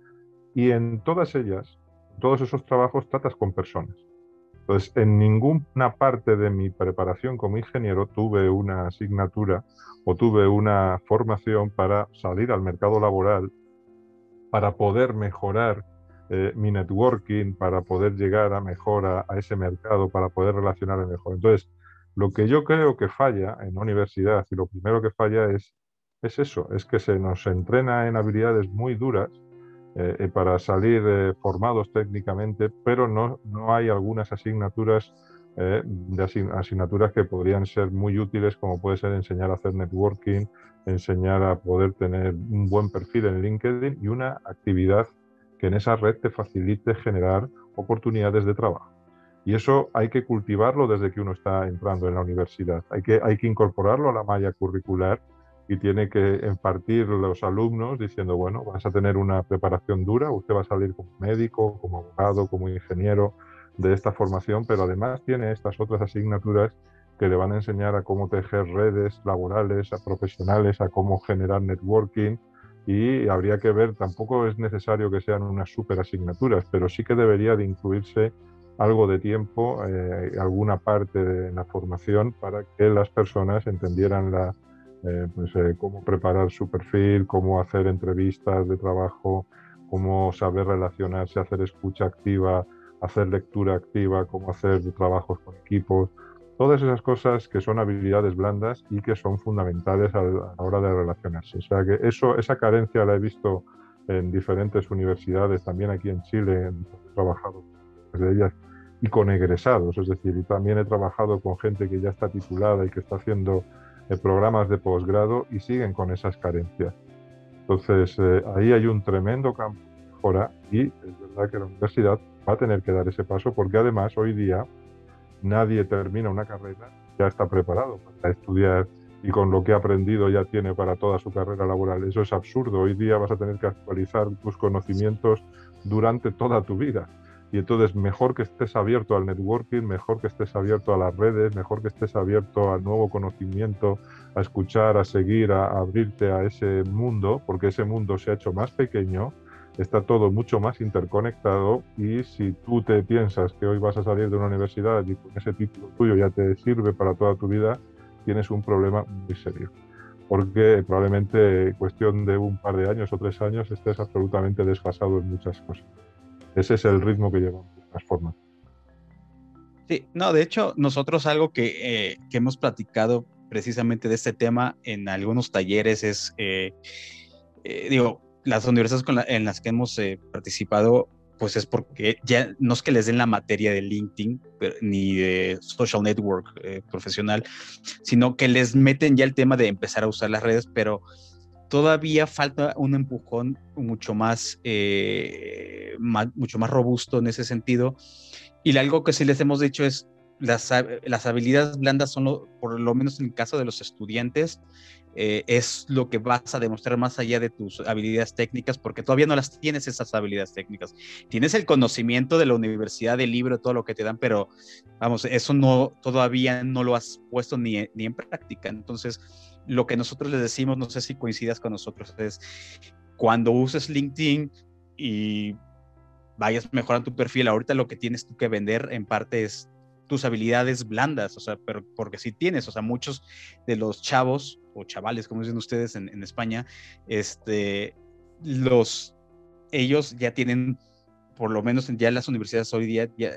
y en todas ellas, todos esos trabajos tratas con personas. Entonces, en ninguna parte de mi preparación como ingeniero tuve una asignatura o tuve una formación para salir al mercado laboral, para poder mejorar eh, mi networking, para poder llegar a mejor a, ese mercado, para poder relacionarme mejor. Entonces, lo que yo creo que falla en la universidad y lo primero que falla es, es eso, es que se nos entrena en habilidades muy duras eh, eh, para salir eh, formados técnicamente, pero no, no hay algunas asignaturas de asignaturas que podrían ser muy útiles, como puede ser enseñar a hacer networking, enseñar a poder tener un buen perfil en LinkedIn y una actividad que en esa red te facilite generar oportunidades de trabajo. Y eso hay que cultivarlo desde que uno está entrando en la universidad. Hay que, hay que incorporarlo a la malla curricular y tiene que impartir los alumnos diciendo, bueno, vas a tener una preparación dura, usted va a salir como médico, como abogado, como ingeniero de esta formación, pero además tiene estas otras asignaturas que le van a enseñar a cómo tejer redes laborales, a profesionales, a cómo generar networking y habría que ver, tampoco es necesario que sean unas super asignaturas, pero sí que debería de incluirse algo de tiempo, eh, alguna parte de la formación para que las personas entendieran la, eh, pues, eh, cómo preparar su perfil, cómo hacer entrevistas de trabajo, cómo saber relacionarse, hacer escucha activa, hacer lectura activa, cómo hacer trabajos con equipos, todas esas cosas que son habilidades blandas y que son fundamentales a la hora de relacionarse. O sea que eso, esa carencia la he visto en diferentes universidades, también aquí en Chile, he trabajado de ellas, y con egresados, es decir, y también he trabajado con gente que ya está titulada y que está haciendo programas de posgrado y siguen con esas carencias. Entonces, eh, ahí hay un tremendo campo de mejora y es verdad que la universidad va a tener que dar ese paso porque además hoy día nadie termina una carrera, ya está preparado para estudiar y con lo que ha aprendido ya tiene para toda su carrera laboral. Eso es absurdo. Hoy día vas a tener que actualizar tus conocimientos durante toda tu vida. Y entonces mejor que estés abierto al networking, mejor que estés abierto a las redes, mejor que estés abierto al nuevo conocimiento, a escuchar, a seguir, a, abrirte a ese mundo, porque ese mundo se ha hecho más pequeño, está todo mucho más interconectado y si tú te piensas que hoy vas a salir de una universidad y con ese título tuyo ya te sirve para toda tu vida, tienes un problema muy serio. Porque probablemente en cuestión de un par de años o tres años estés absolutamente desfasado en muchas cosas. Ese es el ritmo que llevamos las formas. Sí, no, de hecho, nosotros algo que, eh, hemos platicado precisamente de este tema en algunos talleres es, eh, eh, digo, las universidades en las que hemos participado, pues es porque ya no es que les den la materia de LinkedIn ni de social network profesional, sino que les meten ya el tema de empezar a usar las redes, pero todavía falta un empujón mucho más, eh, mucho más robusto en ese sentido. Y algo que sí les hemos dicho es, las, las habilidades blandas son, por lo menos en el caso de los estudiantes, eh, es lo que vas a demostrar más allá de tus habilidades técnicas, porque todavía no las tienes esas habilidades técnicas. Tienes el conocimiento de la universidad, del libro, todo lo que te dan, pero vamos, eso no, todavía no lo has puesto ni, ni en práctica. Entonces, lo que nosotros les decimos, no sé si coincidas con nosotros, es cuando uses LinkedIn y vayas mejorando tu perfil, ahorita lo que tienes tú que vender en parte es tus habilidades blandas, o sea, pero porque si tienes, o sea, muchos de los chavos o chavales, como dicen ustedes en, en España, este, los, ellos ya tienen, por lo menos ya las universidades hoy día, ya,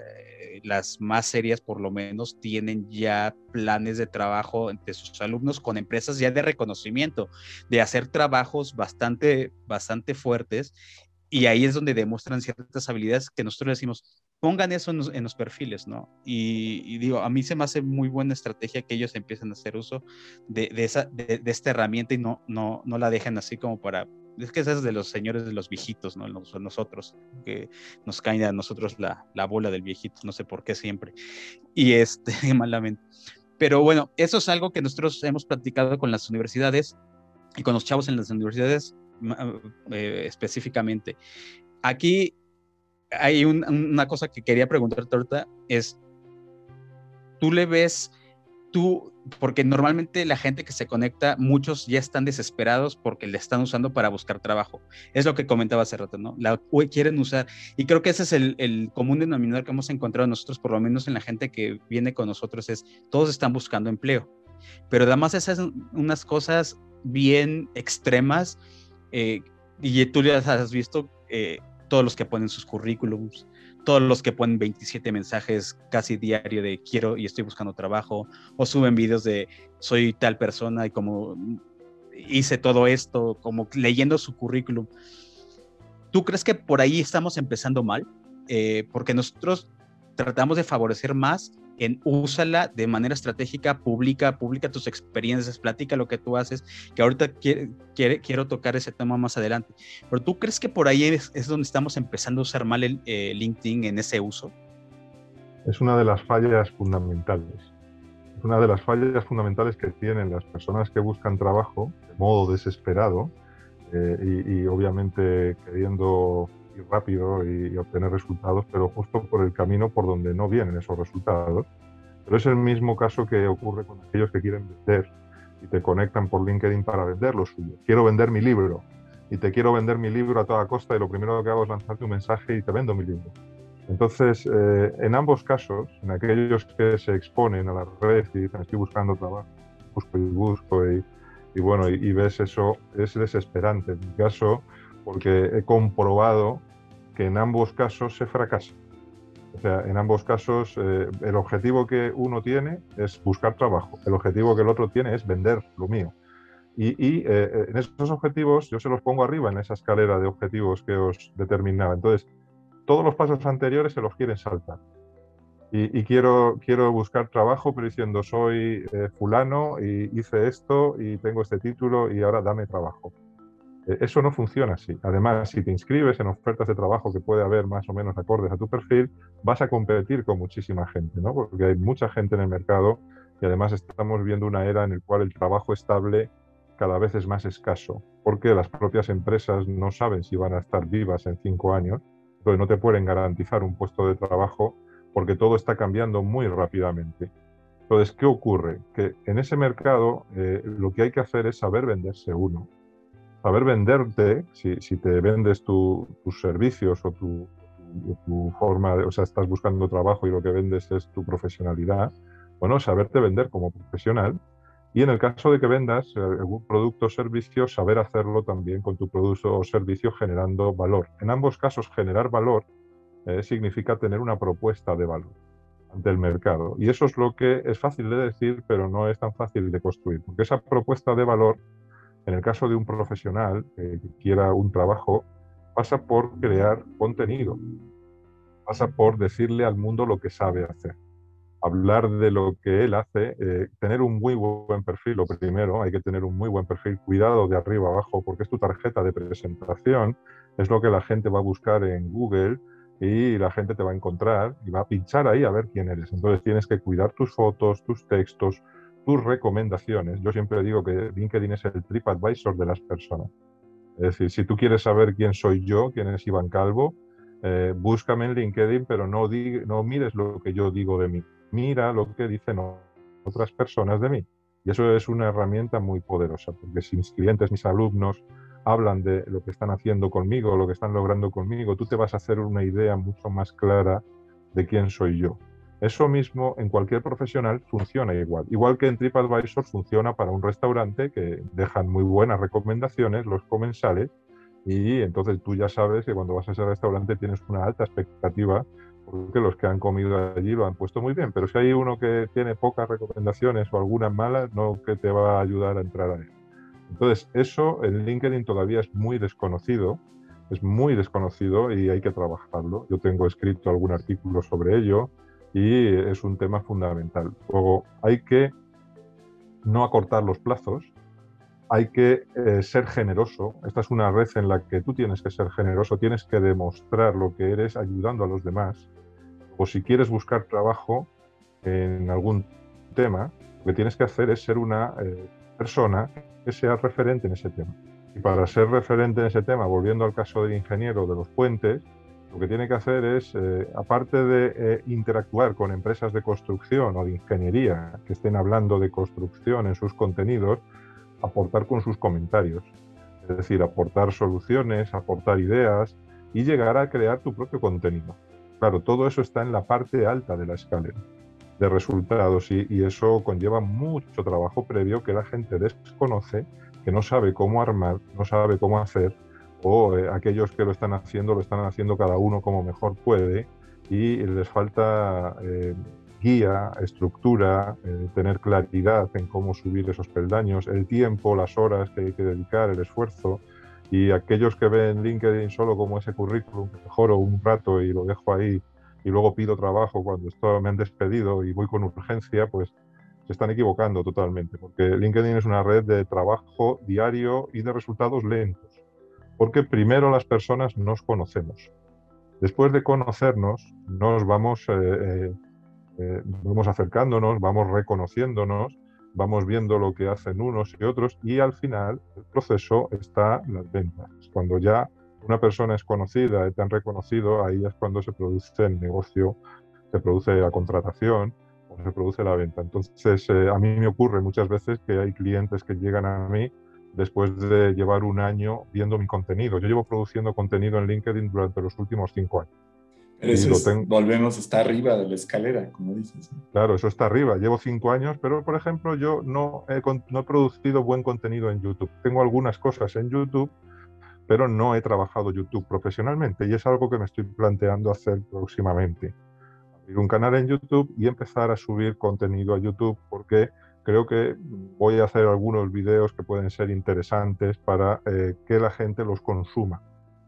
las más serias por lo menos tienen ya planes de trabajo entre sus alumnos con empresas ya de reconocimiento, de hacer trabajos bastante, bastante fuertes y ahí es donde demuestran ciertas habilidades que nosotros decimos, pongan eso en los, perfiles, ¿no? Y, digo, a mí se me hace muy buena estrategia que ellos empiecen a hacer uso de, esa, de, esta herramienta y no, no, no la dejen así como para es que es de los señores de los viejitos, ¿no? nosotros, que nos cae a nosotros la, la, bola del viejito, no sé por qué siempre. Y este, <laughs> malamente. Pero bueno, eso es algo que nosotros hemos practicado con las universidades y con los chavos en las universidades eh, específicamente. Aquí hay una cosa que quería preguntarte ahorita, es, ¿tú le ves tú, porque normalmente la gente que se conecta, muchos ya están desesperados porque le están usando para buscar trabajo. Es lo que comentaba hace rato, ¿no? La quieren usar. Y creo que ese es el, el, común denominador que hemos encontrado nosotros, por lo menos en la gente que viene con nosotros, es todos están buscando empleo. Pero además esas son unas cosas bien extremas eh, y tú ya has visto eh, todos los que ponen sus currículums, todos los que ponen 27 mensajes casi diario de quiero y estoy buscando trabajo, o suben videos de soy tal persona y como hice todo esto, como leyendo su currículum. ¿Tú crees que por ahí estamos empezando mal? Eh, porque nosotros tratamos de favorecer más en úsala de manera estratégica, publica, publica tus experiencias, platica lo que tú haces, que ahorita quiero tocar ese tema más adelante. Pero tú crees que por ahí es, donde estamos empezando a usar mal el eh, LinkedIn en ese uso? Es una de las fallas fundamentales. Es una de las fallas fundamentales que tienen las personas que buscan trabajo de modo desesperado eh, y obviamente queriendo ir rápido y, obtener resultados, pero justo por el camino por donde no vienen esos resultados. Pero es el mismo caso que ocurre con aquellos que quieren vender y te conectan por LinkedIn para vender lo suyo. Quiero vender mi libro y te quiero vender mi libro a toda costa y lo primero que hago es lanzarte un mensaje y te vendo mi libro. Entonces, eh, en ambos casos, en aquellos que se exponen a la red y dicen estoy buscando trabajo, busco y busco y, y bueno, y, y, ves eso, es desesperante. En mi caso, porque he comprobado que en ambos casos se fracasa. O sea, en ambos casos eh, el objetivo que uno tiene es buscar trabajo, el objetivo que el otro tiene es vender lo mío. Y, y eh, en esos objetivos yo se los pongo arriba en esa escalera de objetivos que os determinaba. Entonces, todos los pasos anteriores se los quieren saltar. Y, y quiero, quiero buscar trabajo, pero diciendo soy eh, fulano y hice esto y tengo este título y ahora dame trabajo. Eh, eso no funciona así. Además, si te inscribes en ofertas de trabajo que puede haber más o menos acordes a tu perfil, vas a competir con muchísima gente, ¿no? Porque hay mucha gente en el mercado y además estamos viendo una era en la cual el trabajo estable cada vez es más escaso, porque las propias empresas no saben si van a estar vivas en cinco años, entonces no te pueden garantizar un puesto de trabajo porque todo está cambiando muy rápidamente. Entonces, ¿qué ocurre? Que en ese mercado eh, lo que hay que hacer es saber venderse uno saber venderte, si, si te vendes tus servicios o tu, tu, forma, de, o sea, estás buscando trabajo y lo que vendes es tu profesionalidad, bueno, saberte vender como profesional. Y en el caso de que vendas algún producto o servicio, saber hacerlo también con tu producto o servicio generando valor. En ambos casos, generar valor eh, significa tener una propuesta de valor ante el mercado. Y eso es lo que es fácil de decir, pero no es tan fácil de construir, porque esa propuesta de valor en el caso de un profesional que quiera un trabajo, pasa por crear contenido, pasa por decirle al mundo lo que sabe hacer, hablar de lo que él hace, eh, tener un muy buen perfil, lo primero, hay que tener un muy buen perfil, cuidado de arriba abajo, porque es tu tarjeta de presentación, es lo que la gente va a buscar en Google y la gente te va a encontrar y va a pinchar ahí a ver quién eres. Entonces tienes que cuidar tus fotos, tus textos, tus recomendaciones. Yo siempre digo que LinkedIn es el TripAdvisor de las personas. Es decir, si tú quieres saber quién soy yo, quién es Iván Calvo, eh, búscame en LinkedIn, pero no, no mires lo que yo digo de mí. Mira lo que dicen otras personas de mí. Y eso es una herramienta muy poderosa, porque si mis clientes, mis alumnos hablan de lo que están haciendo conmigo, lo que están logrando conmigo, tú te vas a hacer una idea mucho más clara de quién soy yo. Eso mismo en cualquier profesional funciona igual. Igual que en TripAdvisor funciona para un restaurante que dejan muy buenas recomendaciones los comensales y entonces tú ya sabes que cuando vas a ese restaurante tienes una alta expectativa porque los que han comido allí lo han puesto muy bien. Pero si hay uno que tiene pocas recomendaciones o algunas malas, no que te va a ayudar a entrar a él. Entonces, eso en LinkedIn todavía es muy desconocido, es muy desconocido y hay que trabajarlo. Yo tengo escrito algún artículo sobre ello y es un tema fundamental. Luego, hay que no acortar los plazos, hay que eh, ser generoso. Esta es una red en la que tú tienes que ser generoso, tienes que demostrar lo que eres ayudando a los demás. O si quieres buscar trabajo en algún tema, lo que tienes que hacer es ser una eh, persona que sea referente en ese tema. Y para ser referente en ese tema, volviendo al caso del ingeniero de los puentes, lo que tiene que hacer es, eh, aparte de eh, interactuar con empresas de construcción o de ingeniería que estén hablando de construcción en sus contenidos, aportar con sus comentarios. Es decir, aportar soluciones, aportar ideas y llegar a crear tu propio contenido. Claro, todo eso está en la parte alta de la escalera de resultados y, y eso conlleva mucho trabajo previo que la gente desconoce, que no sabe cómo armar, no sabe cómo hacer o eh, aquellos que lo están haciendo lo están haciendo cada uno como mejor puede y les falta eh, guía, estructura, eh, tener claridad en cómo subir esos peldaños, el tiempo, las horas que hay que dedicar, el esfuerzo. Y aquellos que ven LinkedIn solo como ese currículum mejoro un rato y lo dejo ahí y luego pido trabajo cuando esto me han despedido y voy con urgencia, pues se están equivocando totalmente, porque LinkedIn es una red de trabajo diario y de resultados lentos porque primero las personas nos conocemos. Después de conocernos, nos vamos, eh, eh, eh, vamos acercándonos, vamos reconociéndonos, vamos viendo lo que hacen unos y otros y al final el proceso está en las ventas. Cuando ya una persona es conocida te han reconocido, ahí es cuando se produce el negocio, se produce la contratación o se produce la venta. Entonces, a mí me ocurre muchas veces que hay clientes que llegan a mí después de llevar un año viendo mi contenido. Yo llevo produciendo contenido en LinkedIn durante los últimos cinco años. Pero volvemos, está arriba de la escalera, como dices. Claro, eso está arriba. Llevo cinco años, pero por ejemplo yo no he, no he producido buen contenido en YouTube. Tengo algunas cosas en YouTube, pero no he trabajado YouTube profesionalmente y es algo que me estoy planteando hacer próximamente. Abrir un canal en YouTube y empezar a subir contenido a YouTube porque creo que voy a hacer algunos videos que pueden ser interesantes para eh, que la gente los consuma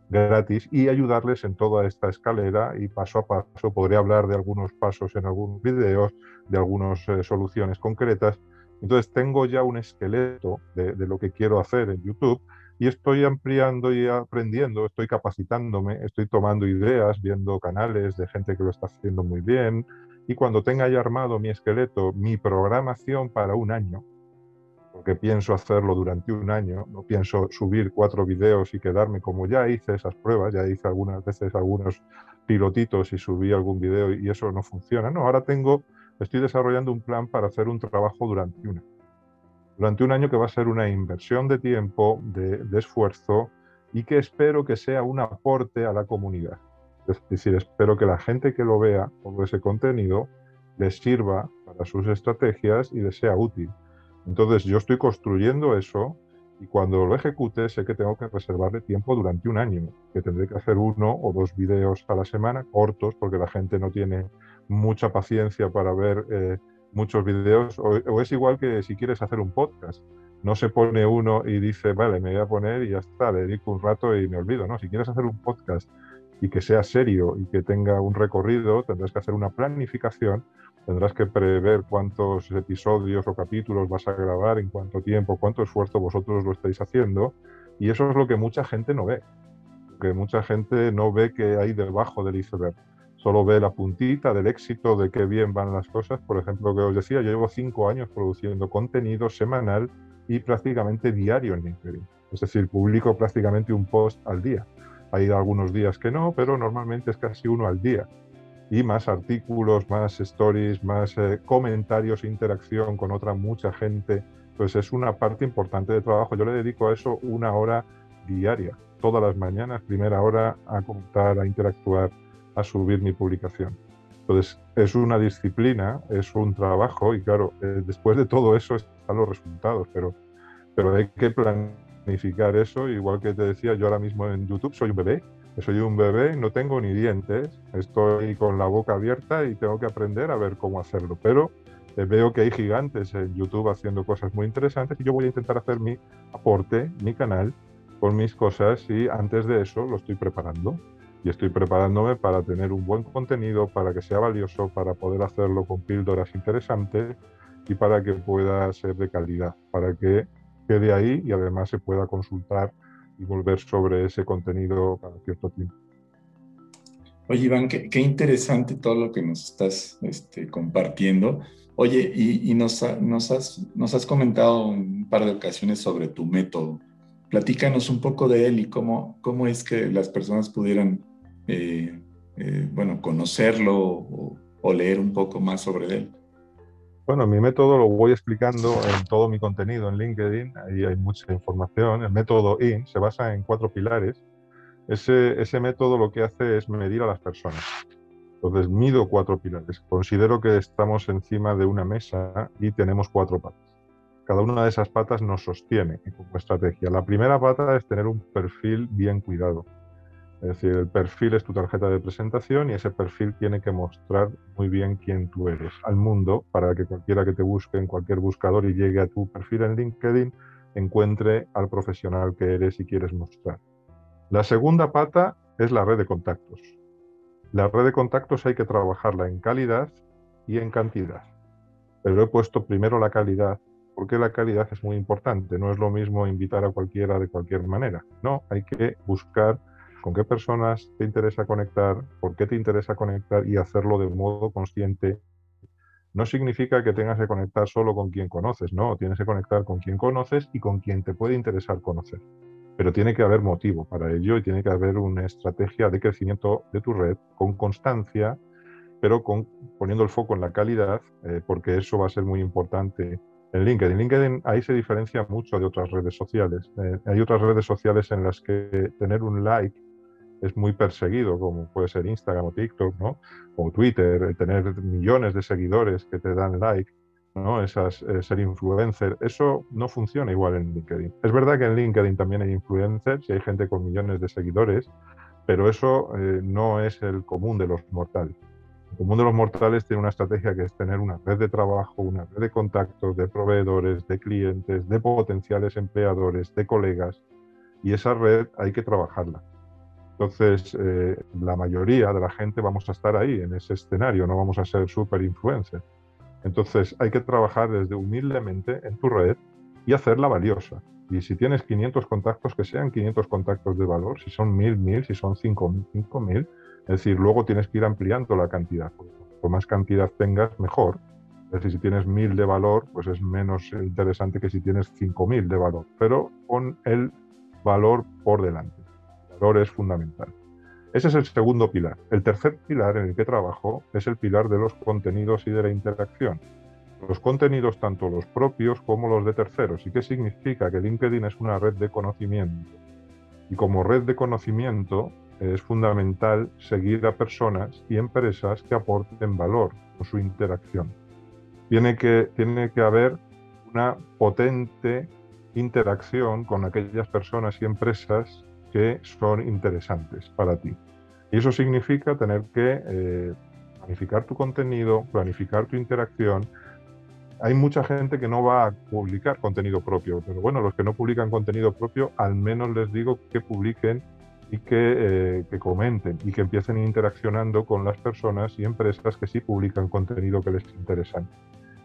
gratis y ayudarles en toda esta escalera y paso a paso. Podré hablar de algunos pasos en algunos videos, de algunas eh, soluciones concretas. Entonces tengo ya un esqueleto de, de lo que quiero hacer en YouTube y estoy ampliando y aprendiendo, estoy capacitándome, estoy tomando ideas, viendo canales de gente que lo está haciendo muy bien, y cuando tenga ya armado mi esqueleto, mi programación para un año, porque pienso hacerlo durante un año, no pienso subir cuatro videos y quedarme como ya hice esas pruebas, ya hice algunas veces algunos pilotitos y subí algún video y eso no funciona. No, ahora tengo, estoy desarrollando un plan para hacer un trabajo durante un año. Durante un año que va a ser una inversión de tiempo, de, de esfuerzo y que espero que sea un aporte a la comunidad. Es decir, espero que la gente que lo vea, todo ese contenido, les sirva para sus estrategias y les sea útil. Entonces yo estoy construyendo eso y cuando lo ejecute sé que tengo que reservarle tiempo durante un año, que tendré que hacer uno o dos videos a la semana, cortos, porque la gente no tiene mucha paciencia para ver eh, muchos videos, o, o, es igual que si quieres hacer un podcast. No se pone uno y dice, vale, me voy a poner y ya está, le dedico un rato y me olvido. No, si quieres hacer un podcast y que sea serio y que tenga un recorrido, tendrás que hacer una planificación, tendrás que prever cuántos episodios o capítulos vas a grabar, en cuánto tiempo, cuánto esfuerzo vosotros lo estáis haciendo. Y eso es lo que mucha gente no ve. Que mucha gente no ve que hay debajo del iceberg. Solo ve la puntita del éxito, de qué bien van las cosas. Por ejemplo, que os decía, yo llevo cinco años produciendo contenido semanal y prácticamente diario en LinkedIn. Es decir, publico prácticamente un post al día. Hay algunos días que no, pero normalmente es casi uno al día. Y más artículos, más stories, más eh, comentarios, interacción con otra mucha gente. Pues es una parte importante de trabajo. Yo le dedico a eso una hora diaria, todas las mañanas, primera hora, a comentar, a interactuar, a subir mi publicación. Entonces, es una disciplina, es un trabajo y claro, eh, después de todo eso están los resultados, pero, pero hay que planear significar eso, igual que te decía, yo ahora mismo en YouTube soy un bebé, soy un bebé, no tengo ni dientes, estoy con la boca abierta y tengo que aprender a ver cómo hacerlo, pero eh, veo que hay gigantes en YouTube haciendo cosas muy interesantes y yo voy a intentar hacer mi aporte, mi canal, con mis cosas y antes de eso lo estoy preparando. Y estoy preparándome para tener un buen contenido, para que sea valioso, para poder hacerlo con píldoras interesantes y para que pueda ser de calidad, para que quede ahí y además se pueda consultar y volver sobre ese contenido cada cierto tiempo. Oye, Iván, qué, interesante todo lo que nos estás este, compartiendo. Oye, y, nos, has, comentado un par de ocasiones sobre tu método. Platícanos un poco de él y cómo, es que las personas pudieran eh, eh, bueno, conocerlo o, leer un poco más sobre él? Bueno, mi método lo voy explicando en todo mi contenido en LinkedIn, ahí hay mucha información. El método IN se basa en cuatro pilares. Ese, ese método lo que hace es medir a las personas. Entonces, mido cuatro pilares. Considero que estamos encima de una mesa y tenemos cuatro patas. Cada una de esas patas nos sostiene como estrategia. La primera pata es tener un perfil bien cuidado. Es decir, el perfil es tu tarjeta de presentación y ese perfil tiene que mostrar muy bien quién tú eres al mundo para que cualquiera que te busque en cualquier buscador y llegue a tu perfil en LinkedIn encuentre al profesional que eres y quieres mostrar. La segunda pata es la red de contactos. La red de contactos hay que trabajarla en calidad y en cantidad. Pero he puesto primero la calidad porque la calidad es muy importante. No es lo mismo invitar a cualquiera de cualquier manera. No, hay que buscar con qué personas te interesa conectar, por qué te interesa conectar y hacerlo de modo consciente. No significa que tengas que conectar solo con quien conoces, no, tienes que conectar con quien conoces y con quien te puede interesar conocer pero tiene que haber motivo para ello y tiene que haber una estrategia de crecimiento de tu red con constancia, pero con, poniendo el foco en la calidad, eh, porque eso va a ser muy importante en LinkedIn. LinkedIn ahí se diferencia mucho de otras redes sociales. Eh, hay otras redes sociales en las que tener un like es muy perseguido, como puede ser Instagram o TikTok, o Twitter, tener millones de seguidores que te dan like. ¿no? Esas, eh, ser influencer, eso no funciona igual en LinkedIn. Es verdad que en LinkedIn también hay influencers y hay gente con millones de seguidores, pero eso eh, no es el común de los mortales. El común de los mortales tiene una estrategia que es tener una red de trabajo, una red de contactos, de proveedores, de clientes, de potenciales empleadores, de colegas, y esa red hay que trabajarla. Entonces, eh, la mayoría de la gente vamos a estar ahí, en ese escenario, no vamos a ser super influencers. Entonces hay que trabajar desde humildemente en tu red y hacerla valiosa. Y si tienes 500 contactos, que sean 500 contactos de valor, si son 1000, 1000, si son 5000, 5000. Es decir, luego tienes que ir ampliando la cantidad. Cuanto más cantidad tengas, mejor. Es decir, si tienes 1000 de valor, pues es menos interesante que si tienes 5000 de valor. Pero pon el valor por delante. Valor es fundamental. Ese es el segundo pilar. El tercer pilar en el que trabajo es el pilar de los contenidos y de la interacción. Los contenidos, tanto los propios como los de terceros. ¿Y qué significa? Que LinkedIn es una red de conocimiento. Y como red de conocimiento es fundamental seguir a personas y empresas que aporten valor con su interacción. Tiene que, tiene que haber una potente interacción con aquellas personas y empresas que son interesantes para ti. Y eso significa tener que eh, planificar tu contenido, planificar tu interacción. Hay mucha gente que no va a publicar contenido propio, pero bueno, los que no publican contenido propio, al menos les digo que publiquen y que, eh, que, comenten y que empiecen interaccionando con las personas y empresas que sí publican contenido que les interesa.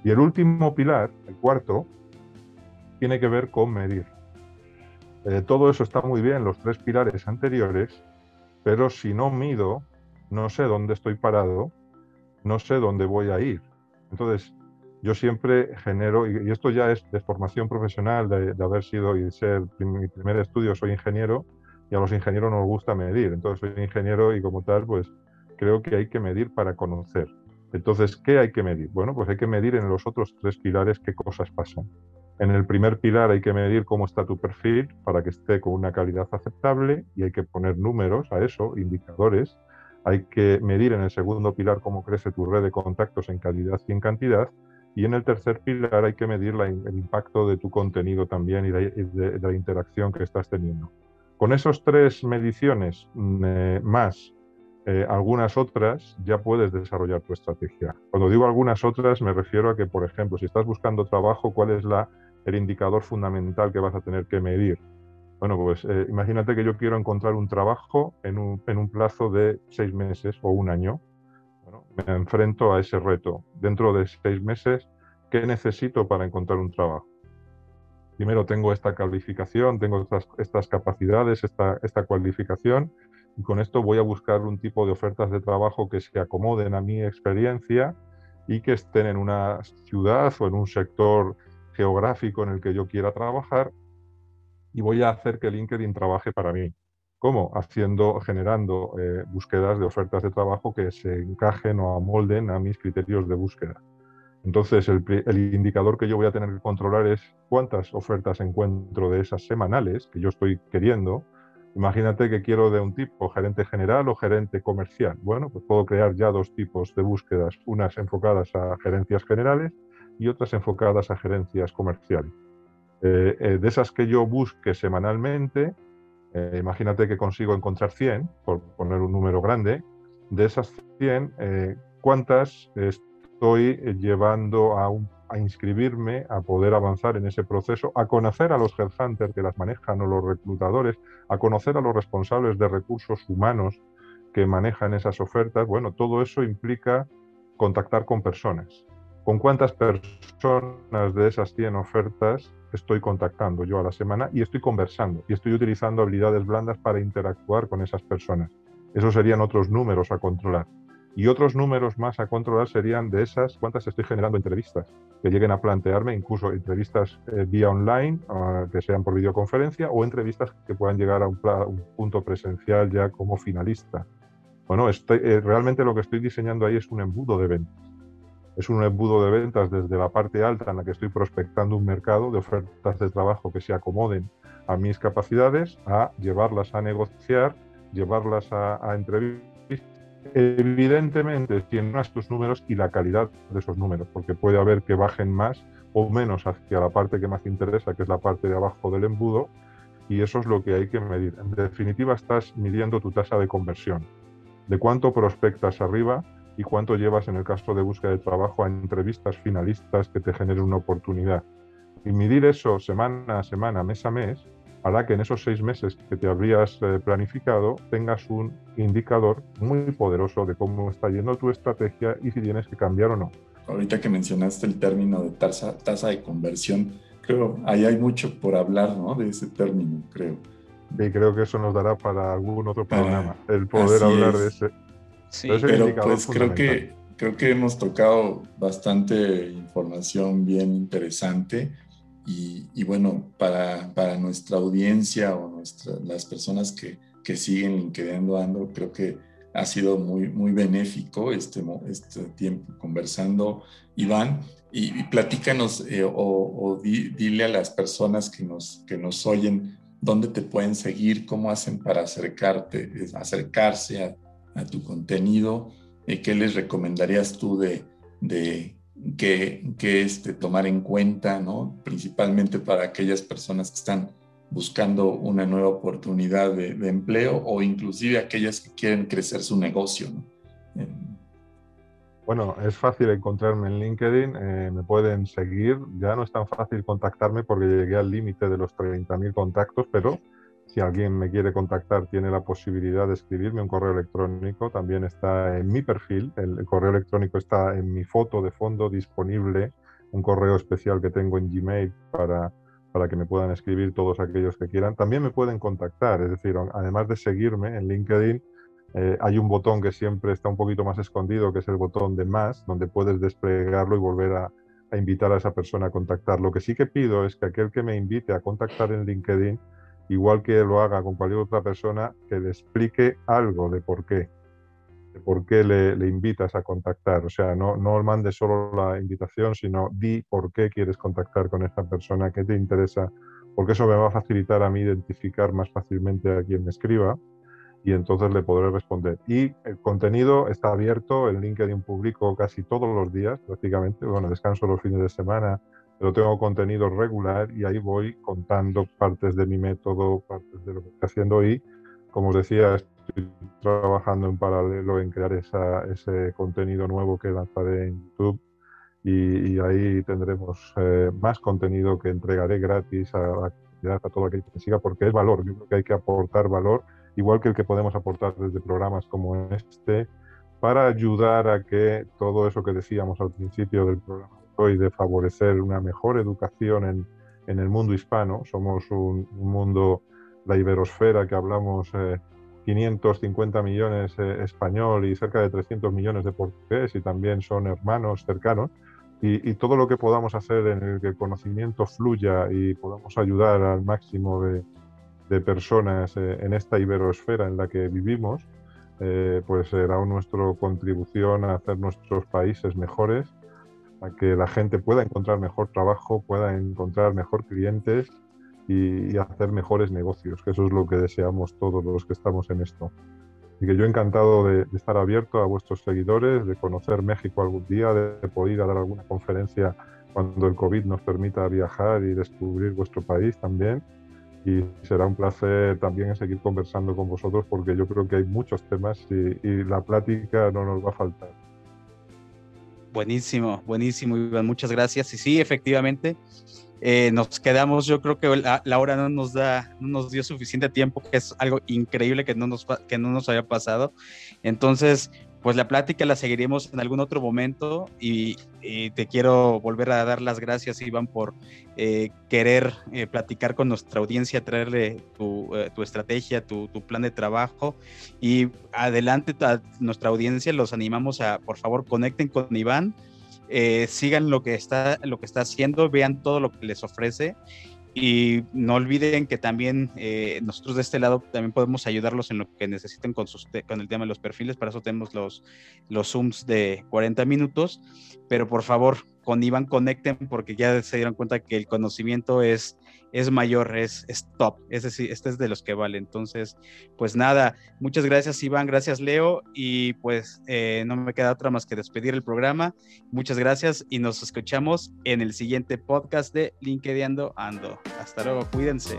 Y el último pilar, el cuarto, tiene que ver con medir. Eh, todo eso está muy bien, los tres pilares anteriores, pero si no mido, no sé dónde estoy parado, no sé dónde voy a ir. Entonces, yo siempre genero, y, esto ya es de formación profesional, de, haber sido y ser mi primer estudio, soy ingeniero, y a los ingenieros nos gusta medir. Entonces, soy ingeniero y como tal, pues creo que hay que medir para conocer. Entonces, ¿qué hay que medir? Bueno, pues hay que medir en los otros tres pilares qué cosas pasan. En el primer pilar hay que medir cómo está tu perfil para que esté con una calidad aceptable y hay que poner números a eso, indicadores. Hay que medir en el segundo pilar cómo crece tu red de contactos en calidad y en cantidad. Y en el tercer pilar hay que medir el impacto de tu contenido también y de, la interacción que estás teniendo. Con esas tres mediciones mm, eh, más eh, algunas otras, ya puedes desarrollar tu estrategia. Cuando digo algunas otras, me refiero a que, por ejemplo, si estás buscando trabajo, ¿cuál es la el indicador fundamental que vas a tener que medir. Bueno, pues eh, imagínate que yo quiero encontrar un trabajo en un, en un, plazo de seis meses o un año. Bueno, me enfrento a ese reto. Dentro de seis meses, ¿qué necesito para encontrar un trabajo? Primero tengo esta calificación, tengo estas, estas capacidades, esta, esta cualificación, y con esto voy a buscar un tipo de ofertas de trabajo que se acomoden a mi experiencia y que estén en una ciudad o en un sector geográfico en el que yo quiera trabajar y voy a hacer que LinkedIn trabaje para mí. ¿Cómo? Haciendo, generando eh, búsquedas de ofertas de trabajo que se encajen o amolden a mis criterios de búsqueda. Entonces, el, el, indicador que yo voy a tener que controlar es cuántas ofertas encuentro de esas semanales que yo estoy queriendo. Imagínate que quiero de un tipo, gerente general o gerente comercial. Bueno, pues puedo crear ya dos tipos de búsquedas, unas enfocadas a gerencias generales y otras enfocadas a gerencias comerciales. Eh, eh, de esas que yo busque semanalmente, eh, imagínate que consigo encontrar 100, por poner un número grande, de esas 100, ¿cuántas estoy llevando a, a, inscribirme, a poder avanzar en ese proceso, a conocer a los headhunters que las manejan o los reclutadores, a conocer a los responsables de recursos humanos que manejan esas ofertas? Bueno, todo eso implica contactar con personas. ¿Con cuántas personas de esas 100 ofertas estoy contactando yo a la semana y estoy conversando y estoy utilizando habilidades blandas para interactuar con esas personas? Esos serían otros números a controlar. Y otros números más a controlar serían de esas cuántas estoy generando entrevistas, que lleguen a plantearme incluso entrevistas eh, vía online, ah, que sean por videoconferencia, o entrevistas que puedan llegar a un, punto presencial ya como finalista. Bueno, eh, realmente lo que estoy diseñando ahí es un embudo de ventas es un embudo de ventas desde la parte alta en la que estoy prospectando un mercado de ofertas de trabajo que se acomoden a mis capacidades, a llevarlas a negociar, llevarlas a, entrevistas. Evidentemente, tienen estos números y la calidad de esos números, porque puede haber que bajen más o menos hacia la parte que más interesa, que es la parte de abajo del embudo, y eso es lo que hay que medir. En definitiva, estás midiendo tu tasa de conversión, de cuánto prospectas arriba y cuánto llevas en el caso de búsqueda de trabajo a entrevistas finalistas que te generen una oportunidad. Y medir eso semana a semana, mes a mes, hará que en esos seis meses que te habrías eh, planificado tengas un indicador muy poderoso de cómo está yendo tu estrategia y si tienes que cambiar o no. Ahorita que mencionaste el término de tasa, tasa de conversión, creo ahí hay mucho por hablar ¿no? de ese término, creo. Y creo que eso nos dará para algún otro programa, el poder hablar de ese, Sí, pero pues creo que, creo que hemos tocado bastante información bien interesante y, bueno, para, para, nuestra audiencia o nuestra, las personas que, que siguen LinkedIn Ando, creo que ha sido muy, muy benéfico este, este tiempo conversando, Iván, y, platícanos eh, o, dile a las personas que nos, que nos oyen dónde te pueden seguir, cómo hacen para acercarte, acercarse a a tu contenido, eh, ¿qué les recomendarías tú de, de que, que este, tomar en cuenta, ¿no? principalmente para aquellas personas que están buscando una nueva oportunidad de, empleo o inclusive aquellas que quieren crecer su negocio? Bueno, es fácil encontrarme en LinkedIn, eh, me pueden seguir, ya no es tan fácil contactarme porque llegué al límite de los 30.000 contactos, pero si alguien me quiere contactar, tiene la posibilidad de escribirme un correo electrónico. También está en mi perfil. El, correo electrónico está en mi foto de fondo disponible. Un correo especial que tengo en Gmail para, para que me puedan escribir todos aquellos que quieran. También me pueden contactar. Es decir, además de seguirme en LinkedIn, eh, hay un botón que siempre está un poquito más escondido, que es el botón de más, donde puedes desplegarlo y volver a, a invitar a esa persona a contactar. Lo que sí que pido es que aquel que me invite a contactar en LinkedIn igual que lo haga con cualquier otra persona, que le explique algo de por qué, de por qué le, invitas a contactar. O sea, no, no mande solo la invitación, sino di por qué quieres contactar con esta persona, qué te interesa, porque eso me va a facilitar a mí identificar más fácilmente a quien me escriba y entonces le podré responder. Y el contenido está abierto, en LinkedIn publico casi todos los días prácticamente, bueno, descanso los fines de semana, pero tengo contenido regular y ahí voy contando partes de mi método, partes de lo que estoy haciendo y, como os decía, estoy trabajando en paralelo en crear ese contenido nuevo que lanzaré en YouTube y, ahí tendremos eh, más contenido que entregaré gratis a, a, a todo aquel que siga porque es valor, yo creo que hay que aportar valor, igual que el que podemos aportar desde programas como este, para ayudar a que todo eso que decíamos al principio del programa y de favorecer una mejor educación en, en el mundo hispano. Somos un, mundo, la iberosfera, que hablamos 550 eh, millones eh, español y cerca de 300 millones de portugués y también son hermanos cercanos. Y, y, todo lo que podamos hacer en el que el conocimiento fluya y podamos ayudar al máximo de, de personas eh, en esta iberosfera en la que vivimos, eh, pues será nuestra contribución a hacer nuestros países mejores, a que la gente pueda encontrar mejor trabajo, pueda encontrar mejor clientes y, hacer mejores negocios, que eso es lo que deseamos todos los que estamos en esto. Y que yo encantado de, estar abierto a vuestros seguidores, de conocer México algún día, de, poder ir a dar alguna conferencia cuando el COVID nos permita viajar y descubrir vuestro país también y será un placer también seguir conversando con vosotros porque yo creo que hay muchos temas y, la plática no nos va a faltar. Buenísimo, buenísimo, Iván, muchas gracias. Y sí, efectivamente, eh, nos quedamos, yo creo que la, hora no nos da, no nos dio suficiente tiempo, que es algo increíble que no nos, que no nos había pasado. Entonces, pues la plática la seguiremos en algún otro momento y, te quiero volver a dar las gracias, Iván, por eh, querer eh, platicar con nuestra audiencia, traerle tu, eh, estrategia, tu, plan de trabajo y adelante a nuestra audiencia, los animamos a, por favor, conecten con Iván. sigan lo que está lo que está haciendo, vean todo lo que les ofrece y no olviden que también eh, nosotros de este lado también podemos ayudarlos en lo que necesiten con, sus, con el tema de los perfiles. Para eso tenemos los, los Zooms de 40 minutos. Pero por favor, con Iván conecten porque ya se dieron cuenta que el conocimiento es es mayor, es, es top, es decir, este es de los que vale. Entonces, pues nada, muchas gracias Iván, gracias Leo y pues eh, no me queda otra más que despedir el programa. Muchas gracias y nos escuchamos en el siguiente podcast de LinkedIn Ando. Hasta luego, cuídense.